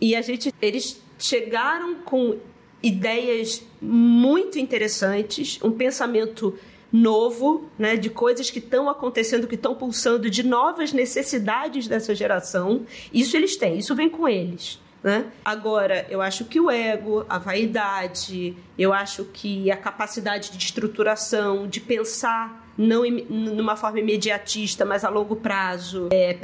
E a gente, eles chegaram com ideias muito interessantes, um pensamento novo, né, de coisas que estão acontecendo, que estão pulsando, de novas necessidades dessa geração. Isso eles têm, isso vem com eles. Né? Agora, eu acho que o ego, a vaidade, eu acho que a capacidade de estruturação, de pensar não numa forma imediatista, mas a longo prazo, é,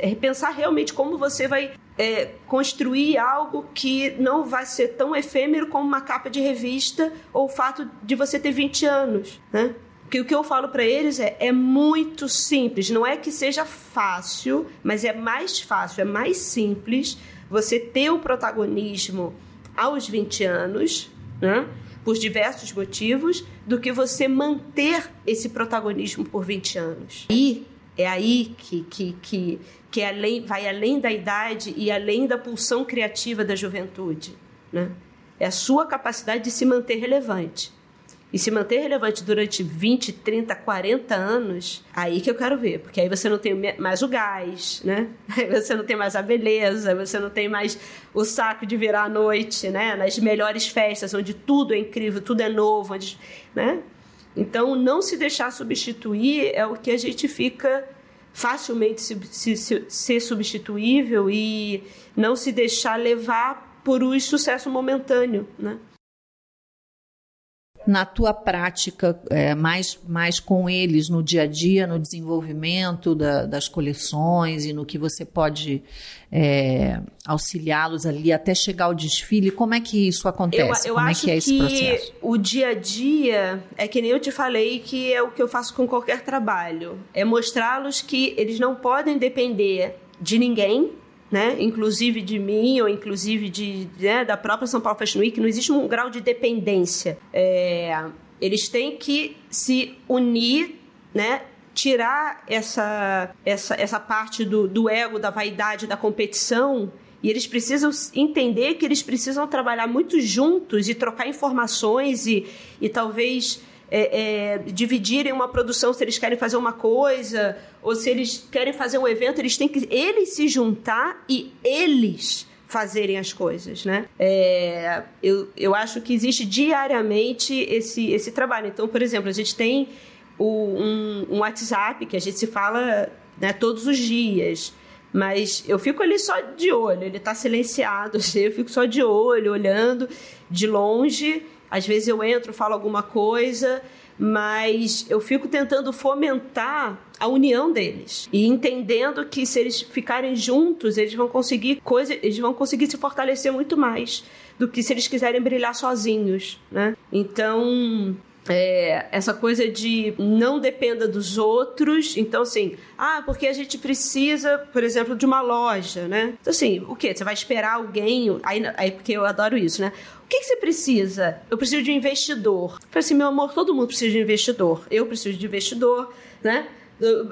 é pensar realmente como você vai é, construir algo que não vai ser tão efêmero como uma capa de revista ou o fato de você ter 20 anos, né? Porque o que eu falo para eles é, é muito simples. Não é que seja fácil, mas é mais fácil, é mais simples você ter o protagonismo aos 20 anos, né? Por diversos motivos, do que você manter esse protagonismo por 20 anos. E é aí que, que, que, que é além, vai além da idade e além da pulsão criativa da juventude. Né? É a sua capacidade de se manter relevante e se manter relevante durante 20, 30, 40 anos, aí que eu quero ver, porque aí você não tem mais o gás, né? Aí você não tem mais a beleza, você não tem mais o saco de virar à noite, né? Nas melhores festas, onde tudo é incrível, tudo é novo, onde, né? Então, não se deixar substituir é o que a gente fica facilmente se, se, se, ser substituível e não se deixar levar por um sucesso momentâneo, né? Na tua prática, é, mais, mais com eles no dia a dia, no desenvolvimento da, das coleções e no que você pode é, auxiliá-los ali até chegar ao desfile? Como é que isso acontece? Eu, eu Como acho é que é esse que processo? O dia a dia é que nem eu te falei que é o que eu faço com qualquer trabalho. É mostrá-los que eles não podem depender de ninguém né? inclusive de mim ou inclusive de, né, da própria São Paulo Fashion Week, não existe um grau de dependência. É, eles têm que se unir, né? tirar essa, essa, essa parte do, do ego, da vaidade, da competição e eles precisam entender que eles precisam trabalhar muito juntos e trocar informações e, e talvez é, é, dividirem uma produção se eles querem fazer uma coisa, ou se eles querem fazer um evento, eles têm que eles se juntar e eles fazerem as coisas, né? É, eu, eu acho que existe diariamente esse, esse trabalho. Então, por exemplo, a gente tem o, um, um WhatsApp que a gente se fala né, todos os dias. Mas eu fico ali só de olho, ele está silenciado, eu fico só de olho, olhando de longe às vezes eu entro, falo alguma coisa, mas eu fico tentando fomentar a união deles e entendendo que se eles ficarem juntos, eles vão conseguir coisa, eles vão conseguir se fortalecer muito mais do que se eles quiserem brilhar sozinhos, né? Então, é, essa coisa de não dependa dos outros. Então, assim, ah, porque a gente precisa, por exemplo, de uma loja, né? Então, assim, o quê? Você vai esperar alguém. Aí, aí porque eu adoro isso, né? O que, que você precisa? Eu preciso de um investidor. Eu falei assim, meu amor, todo mundo precisa de um investidor. Eu preciso de investidor, né?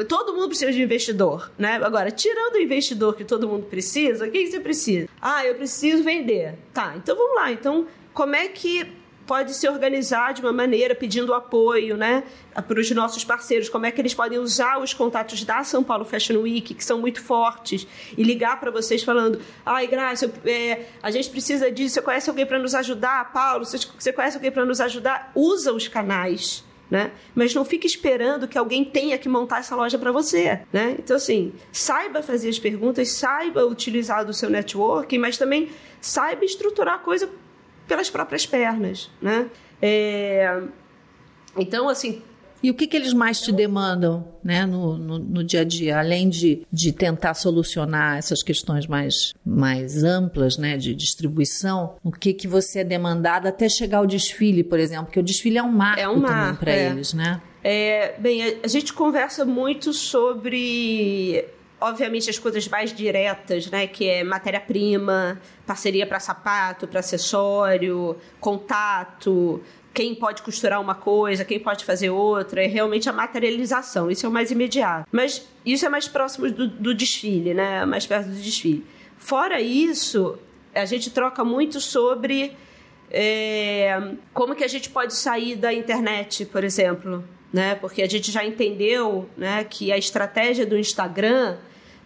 Todo mundo precisa de investidor, né? Agora, tirando o investidor que todo mundo precisa, o que, que você precisa? Ah, eu preciso vender. Tá, então vamos lá. Então, como é que pode se organizar de uma maneira pedindo apoio, né, para os nossos parceiros, como é que eles podem usar os contatos da São Paulo Fashion Week, que são muito fortes, e ligar para vocês falando, ai, Graça, é, a gente precisa disso, você conhece alguém para nos ajudar? Paulo, você, conhece alguém para nos ajudar? Usa os canais, né? Mas não fique esperando que alguém tenha que montar essa loja para você, né? Então, assim, saiba fazer as perguntas, saiba utilizar do seu networking, mas também saiba estruturar a coisa pelas próprias pernas, né? É... Então, assim, e o que, que eles mais te demandam né, no, no, no, dia a dia, além de, de tentar solucionar essas questões mais, mais amplas né, de distribuição? O que, que você é demandado até chegar ao desfile, por exemplo? Porque o desfile é um marco, é um marco também para é. eles, né? É, bem, a, a gente conversa muito sobre obviamente, as coisas mais diretas, né? Que é matéria-prima, parceria para sapato, para acessório, contato, quem pode costurar uma coisa, quem pode fazer outra, é realmente a materialização. Isso é o mais imediato. Mas isso é mais próximo do, do desfile, né? Mais perto do desfile. Fora isso, a gente troca muito sobre é, como que a gente pode sair da internet, por exemplo. Né? Porque a gente já entendeu né, que a estratégia do Instagram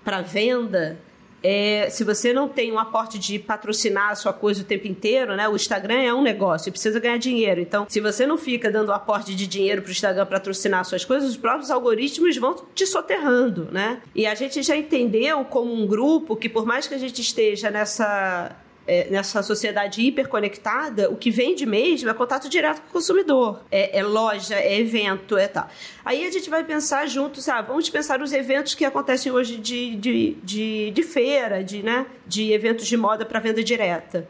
para venda é, se você não tem um aporte de patrocinar a sua coisa o tempo inteiro, né? O Instagram é um negócio, precisa ganhar dinheiro. Então, se você não fica dando aporte de dinheiro para o Instagram patrocinar suas coisas, os próprios algoritmos vão te soterrando, né? E a gente já entendeu como um grupo que, por mais que a gente esteja nessa é, nessa sociedade hiperconectada, o que vende mesmo é contato direto com o consumidor. É, é, loja, é evento, é tal. Aí a gente vai pensar juntos, ah, vamos pensar os eventos que acontecem hoje de, de, de, de feira, de, né, de eventos de moda para venda direta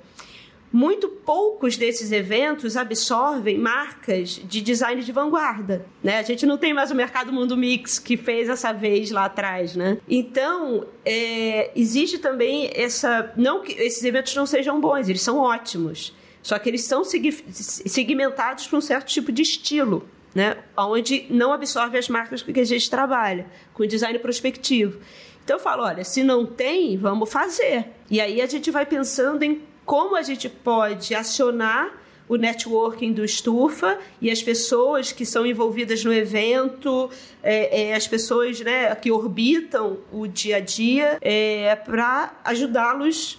muito poucos desses eventos absorvem marcas de design de vanguarda, né? A gente não tem mais o mercado Mundo Mix que fez essa vez lá atrás, né? Então, é, existe também essa... Não que esses eventos não sejam bons, eles são ótimos. Só que eles são segmentados para um certo tipo de estilo, né? Onde não absorve as marcas com que a gente trabalha, com design prospectivo. Então eu falo, olha, se não tem, vamos fazer. E aí a gente vai pensando em como a gente pode acionar o networking do Estufa e as pessoas que são envolvidas no evento, é, é, as pessoas né, que orbitam o dia a dia, é, para ajudá-los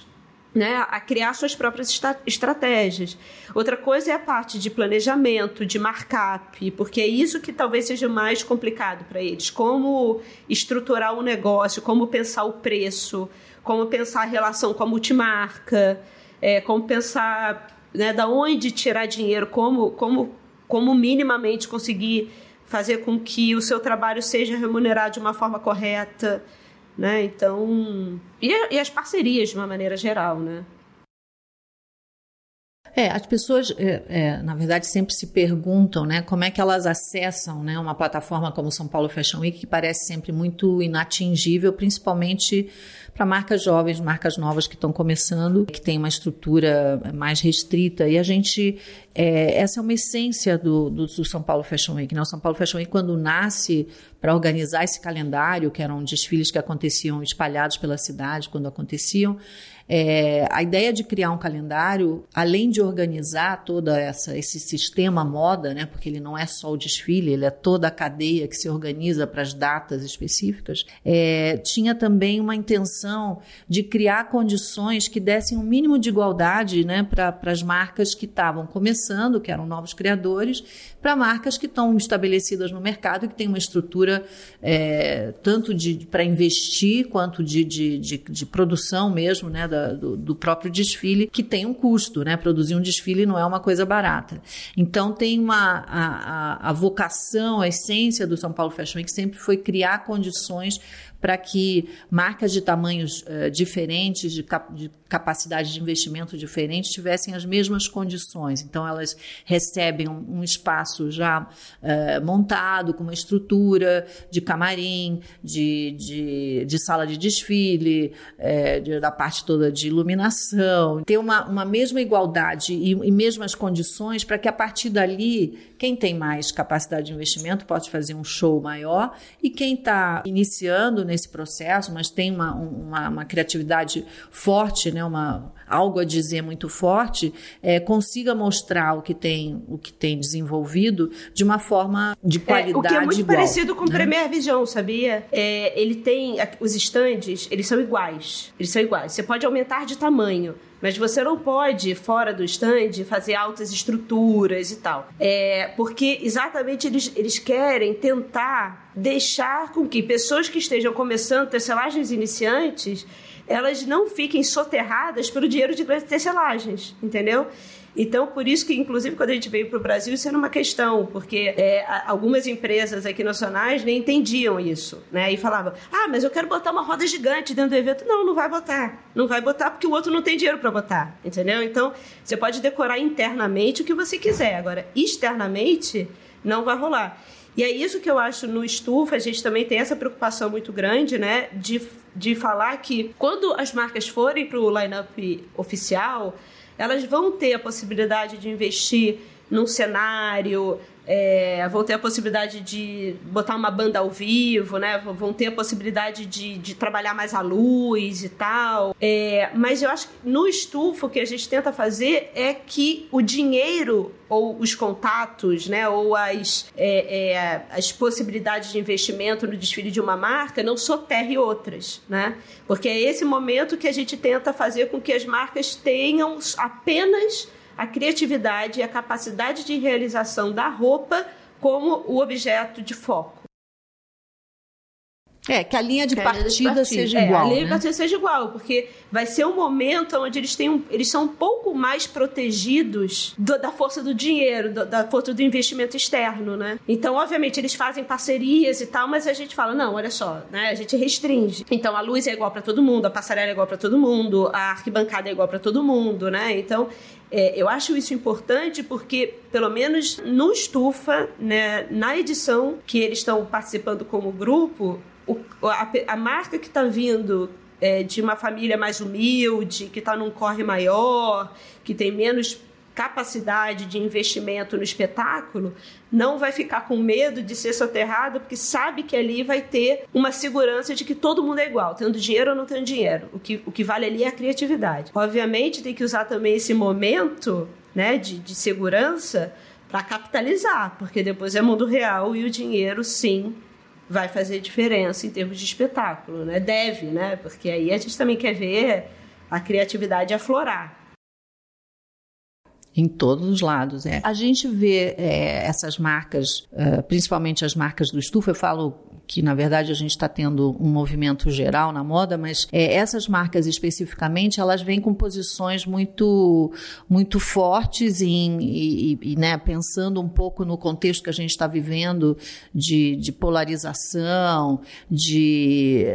né, a criar suas próprias estratégias. Outra coisa é a parte de planejamento, de markup, porque é isso que talvez seja mais complicado para eles. Como estruturar o negócio, como pensar o preço, como pensar a relação com a multimarca é, como pensar né, da onde tirar dinheiro, como, como, como minimamente conseguir fazer com que o seu trabalho seja remunerado de uma forma correta, né? Então, e, e as parcerias de uma maneira geral, né? É, as pessoas, é, é, na verdade, sempre se perguntam, né, como é que elas acessam, né, uma plataforma como São Paulo Fashion Week, que parece sempre muito inatingível, principalmente para marcas jovens, marcas novas que estão começando, que tem uma estrutura mais restrita. E a gente, é, essa é uma essência do, do, do, São Paulo Fashion Week. Né? O São Paulo Fashion Week, quando nasce para organizar esse calendário, que eram desfiles que aconteciam espalhados pela cidade, quando aconteciam, é, a ideia de criar um calendário, além de organizar toda essa esse sistema moda, né, porque ele não é só o desfile, ele é toda a cadeia que se organiza para as datas específicas, é, tinha também uma intenção de criar condições que dessem um mínimo de igualdade né, para as marcas que estavam começando, que eram novos criadores, para marcas que estão estabelecidas no mercado e que têm uma estrutura é, tanto para investir quanto de, de, de, de produção mesmo, né, da, do, do, próprio desfile, que tem um custo, né? Produzir um desfile não é uma coisa barata. Então tem uma a, a, a vocação, a essência do São Paulo Fashion Week sempre foi criar condições para que marcas de tamanhos uh, diferentes, de, cap de, capacidade de investimento diferentes, tivessem as mesmas condições. Então, elas recebem um, um espaço já uh, montado, com uma estrutura de camarim, de, de, de sala de desfile, uh, de, da parte toda de iluminação, ter uma, uma mesma igualdade e, e mesmas condições para que, a partir dali, quem tem mais capacidade de investimento pode fazer um show maior. E quem está iniciando nesse processo, mas tem uma, uma, uma, criatividade forte, né, uma, algo a dizer muito forte, é, consiga mostrar o que tem o que tem desenvolvido de uma forma de qualidade é, O que é muito igual, parecido com o né? Premier Vision, sabia? É, ele tem os estandes, eles são iguais, eles são iguais. Você pode aumentar de tamanho, mas você não pode, fora do stand, fazer altas estruturas e tal. É, porque exatamente eles, eles querem tentar deixar com que pessoas que estejam começando tecelagens iniciantes elas não fiquem soterradas pelo dinheiro de grandes tecelagens, entendeu? Então, por isso que, inclusive, quando a gente veio para o Brasil, isso era uma questão, porque é, algumas empresas aqui nacionais nem entendiam isso, né? E falavam, ah, mas eu quero botar uma roda gigante dentro do evento. Não, não vai botar. Não vai botar porque o outro não tem dinheiro para botar, entendeu? Então, você pode decorar internamente o que você quiser. Agora, externamente, não vai rolar. E é isso que eu acho no Estufa, a gente também tem essa preocupação muito grande, né? De, de falar que quando as marcas forem para o line-up oficial, elas vão ter a possibilidade de investir num cenário, é, vão ter a possibilidade de botar uma banda ao vivo, né? Vão ter a possibilidade de, de trabalhar mais a luz e tal. É, mas eu acho que no estufo o que a gente tenta fazer é que o dinheiro ou os contatos, né, ou as, é, é, as possibilidades de investimento no desfile de uma marca não soterre outras, né? Porque é esse momento que a gente tenta fazer com que as marcas tenham apenas a criatividade e a capacidade de realização da roupa como o objeto de foco. É, que a linha de, partida, linha de partida, seja igual. É, a linha né? de partida seja igual, porque vai ser um momento onde eles, têm um, eles são um pouco mais protegidos do, da força do dinheiro, do, da força do investimento externo, né? Então, obviamente, eles fazem parcerias e tal, mas a gente fala, não, olha só, né? A gente restringe. Então, a luz é igual para todo mundo, a passarela é igual para todo mundo, a arquibancada é igual para todo mundo, né? Então, é, eu acho isso importante porque, pelo menos no Estufa, né, na edição que eles estão participando como grupo, o, a, a marca que está vindo é, de uma família mais humilde, que está num corre maior, que tem menos capacidade de investimento no espetáculo, não vai ficar com medo de ser soterrado, porque sabe que ali vai ter uma segurança de que todo mundo é igual, tendo dinheiro ou não tendo dinheiro. O que, o que vale ali é a criatividade. Obviamente, tem que usar também esse momento né, de, de segurança para capitalizar, porque depois é mundo real e o dinheiro, sim, vai fazer diferença em termos de espetáculo, né? Deve, né? Porque aí a gente também quer ver a criatividade aflorar. Em todos os lados, é. A gente vê é, essas marcas, uh, principalmente as marcas do estufa, eu falo que na verdade a gente está tendo um movimento geral na moda, mas é, essas marcas especificamente elas vêm com posições muito muito fortes em, e, e né, pensando um pouco no contexto que a gente está vivendo de, de polarização, de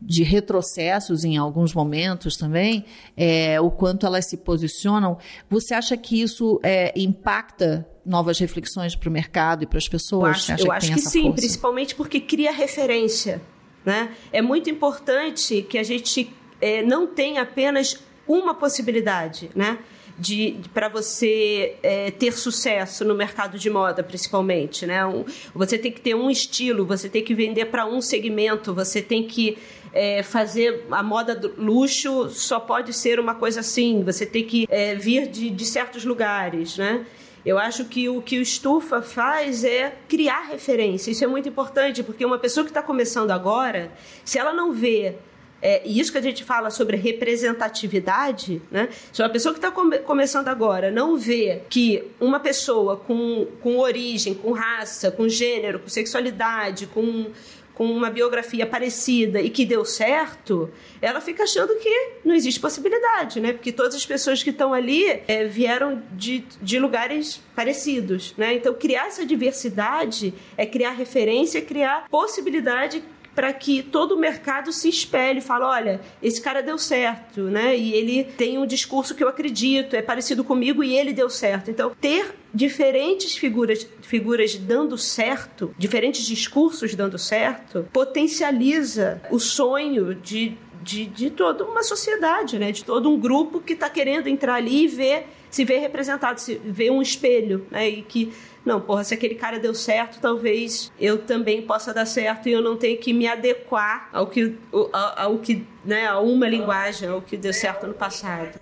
de retrocessos em alguns momentos também, é, o quanto elas se posicionam. Você acha que isso é, impacta novas reflexões para o mercado e para as pessoas? Eu acho, eu que, acho que sim, força? principalmente porque cria referência. Né? É muito importante que a gente é, não tenha apenas uma possibilidade, né? de, de para você é, ter sucesso no mercado de moda, principalmente, né? Um, você tem que ter um estilo, você tem que vender para um segmento, você tem que é, fazer a moda do luxo só pode ser uma coisa assim, você tem que é, vir de, de certos lugares, né? Eu acho que o que o Estufa faz é criar referência. Isso é muito importante, porque uma pessoa que está começando agora, se ela não vê é, e isso que a gente fala sobre representatividade, né? Se uma pessoa que está come começando agora não vê que uma pessoa com, com origem, com raça, com gênero, com sexualidade, com com uma biografia parecida e que deu certo, ela fica achando que não existe possibilidade, né? Porque todas as pessoas que estão ali é, vieram de, de lugares parecidos, né? Então, criar essa diversidade é criar referência, criar possibilidade para que todo o mercado se espelhe fale, olha, esse cara deu certo, né? E ele tem um discurso que eu acredito, é parecido comigo e ele deu certo. Então, ter diferentes figuras, figuras dando certo, diferentes discursos dando certo, potencializa o sonho de, de, de toda uma sociedade, né? De todo um grupo que está querendo entrar ali e ver se ver representado, se ver um espelho, né? E que não, porra, se aquele cara deu certo, talvez eu também possa dar certo e eu não tenho que me adequar ao que, ao, ao que né, a uma linguagem, ao que deu certo no passado.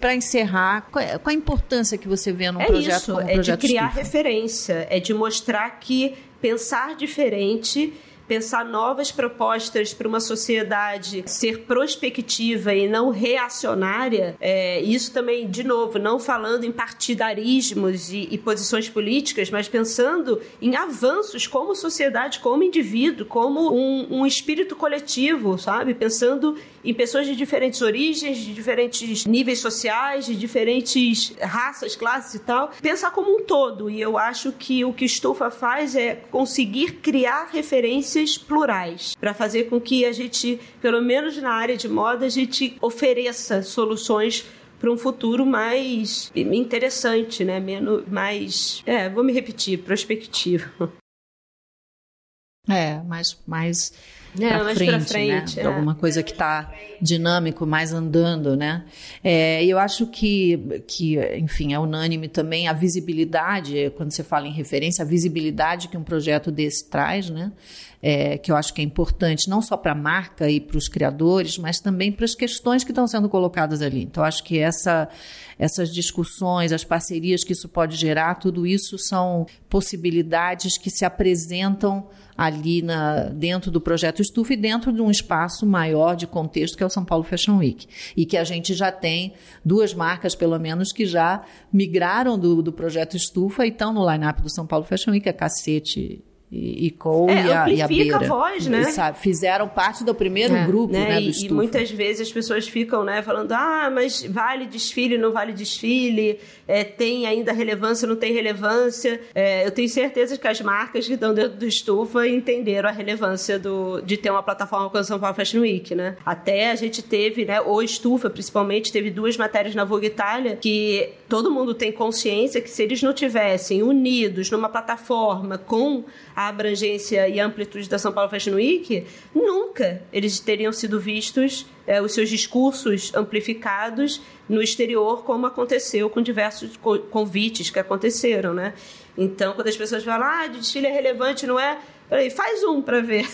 Para encerrar, qual, é, qual, a importância que você vê num é projeto isso, como um é projeto de criar Estufa? referência, é de mostrar que pensar diferente pensar novas propostas para uma sociedade ser prospectiva e não reacionária, é, isso também, de novo, não falando em partidarismos e, e posições políticas, mas pensando em avanços como sociedade, como indivíduo, como um, um espírito coletivo, sabe? Pensando em pessoas de diferentes origens, de diferentes níveis sociais, de diferentes raças, classes e tal. Pensar como um todo. E eu acho que o que Estufa faz é conseguir criar referências plurais para fazer com que a gente, pelo menos na área de moda, a gente ofereça soluções para um futuro mais interessante, né? Menos, mais, é, vou me repetir, prospectivo. É, mais, mais é, para frente, frente, né? É. Alguma coisa que está dinâmico, mais andando, né? É, eu acho que, que, enfim, é unânime também a visibilidade, quando você fala em referência, a visibilidade que um projeto desse traz, né? É, que eu acho que é importante não só para a marca e para os criadores, mas também para as questões que estão sendo colocadas ali. Então, acho que essa, essas discussões, as parcerias que isso pode gerar, tudo isso são possibilidades que se apresentam ali na, dentro do projeto Estufa e dentro de um espaço maior de contexto que é o São Paulo Fashion Week. E que a gente já tem duas marcas, pelo menos, que já migraram do, do projeto Estufa e estão no line-up do São Paulo Fashion Week, a Cacete e, e Cole é, e, a, e a Beira. a voz, né? Sabe, fizeram parte do primeiro é, grupo, né, né e, e, muitas vezes as pessoas ficam, né, falando, ah, mas vale desfile, não vale desfile, é, tem ainda relevância, não tem relevância. É, eu tenho certeza que as marcas que estão dentro do Estufa entenderam a relevância do, de ter uma plataforma com a São Paulo Fashion Week, né? Até a gente teve, né, o Estufa, principalmente, teve duas matérias na Vogue Itália que todo mundo tem consciência que se eles não tivessem unidos numa plataforma com a abrangência e amplitude da São Paulo Fashion Week, nunca eles teriam sido vistos, é, os seus discursos amplificados no exterior, como aconteceu com diversos convites que aconteceram, né? Então, quando as pessoas falam, ah, desfile é relevante, não é? Falei, faz um para ver.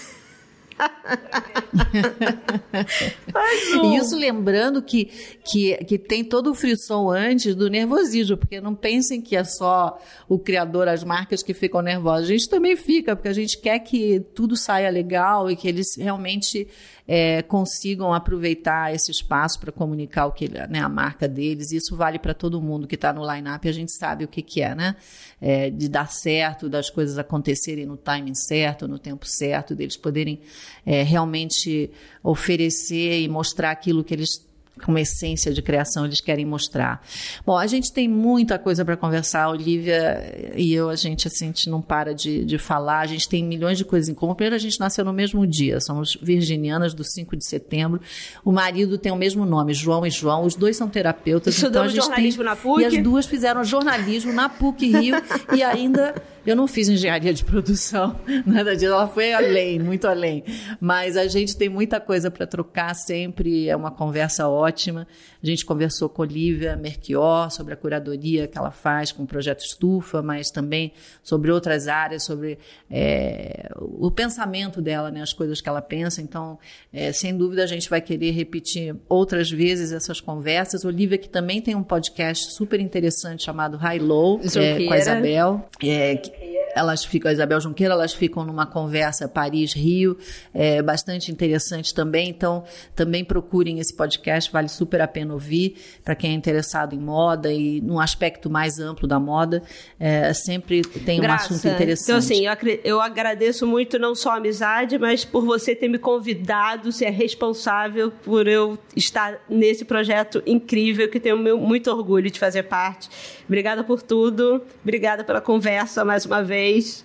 E isso lembrando que, que, que tem todo o frisson antes do nervosismo, porque não pensem que é só o criador, as marcas que ficam nervosas. A gente também fica, porque a gente quer que tudo saia legal e que eles realmente é, consigam aproveitar esse espaço para comunicar o que né, a marca deles. Isso vale para todo mundo que está no line-up, a gente sabe o que, que é, né? É, de dar certo, das coisas acontecerem no timing certo, no tempo certo, deles poderem é, realmente oferecer e mostrar aquilo que eles com essência de criação eles querem mostrar. Bom, a gente tem muita coisa para conversar, Olivia e eu, a gente assim, a gente não para de, de falar, a gente tem milhões de coisas em comum. Primeiro, a gente nasceu no mesmo dia, somos virginianas do 5 de setembro. O marido tem o mesmo nome, João e João, os dois são terapeutas. Estudamos então jornalismo tem, na PUC. E as duas fizeram jornalismo na PUC Rio e ainda eu não fiz engenharia de produção, nada disso. Ela foi além, muito além. Mas a gente tem muita coisa para trocar sempre. É uma conversa ótima. A gente conversou com Olivia Merchior sobre a curadoria que ela faz com o projeto Estufa, mas também sobre outras áreas, sobre é, o pensamento dela, né, as coisas que ela pensa. Então, é, sem dúvida, a gente vai querer repetir outras vezes essas conversas. Olivia, que também tem um podcast super interessante chamado High Low, é, com a Isabel. É, elas ficam, a Isabel Junqueira, elas ficam numa conversa Paris-Rio, é bastante interessante também. Então, também procurem esse podcast, vale super a pena ouvir, para quem é interessado em moda e num aspecto mais amplo da moda. É, sempre tem um Graça. assunto interessante. Então, assim, eu, eu agradeço muito não só a amizade, mas por você ter me convidado, ser responsável por eu estar nesse projeto incrível que tenho muito orgulho de fazer parte. Obrigada por tudo, obrigada pela conversa mais uma vez.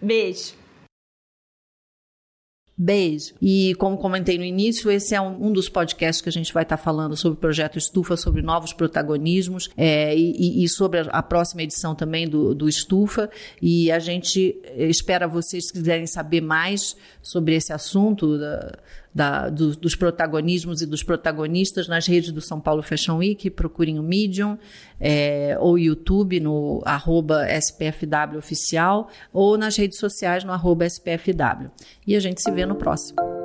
Beijo. Beijo. E como comentei no início, esse é um, um dos podcasts que a gente vai estar tá falando sobre o projeto Estufa, sobre novos protagonismos é, e, e, sobre a, próxima edição também do, do Estufa. E a gente espera vocês quiserem saber mais sobre esse assunto da, da, do, dos protagonismos e dos protagonistas nas redes do São Paulo Fashion Week. Procurem o Medium é, ou YouTube no arroba SPFW Oficial ou nas redes sociais no arroba SPFW. E a gente se vê no próximo.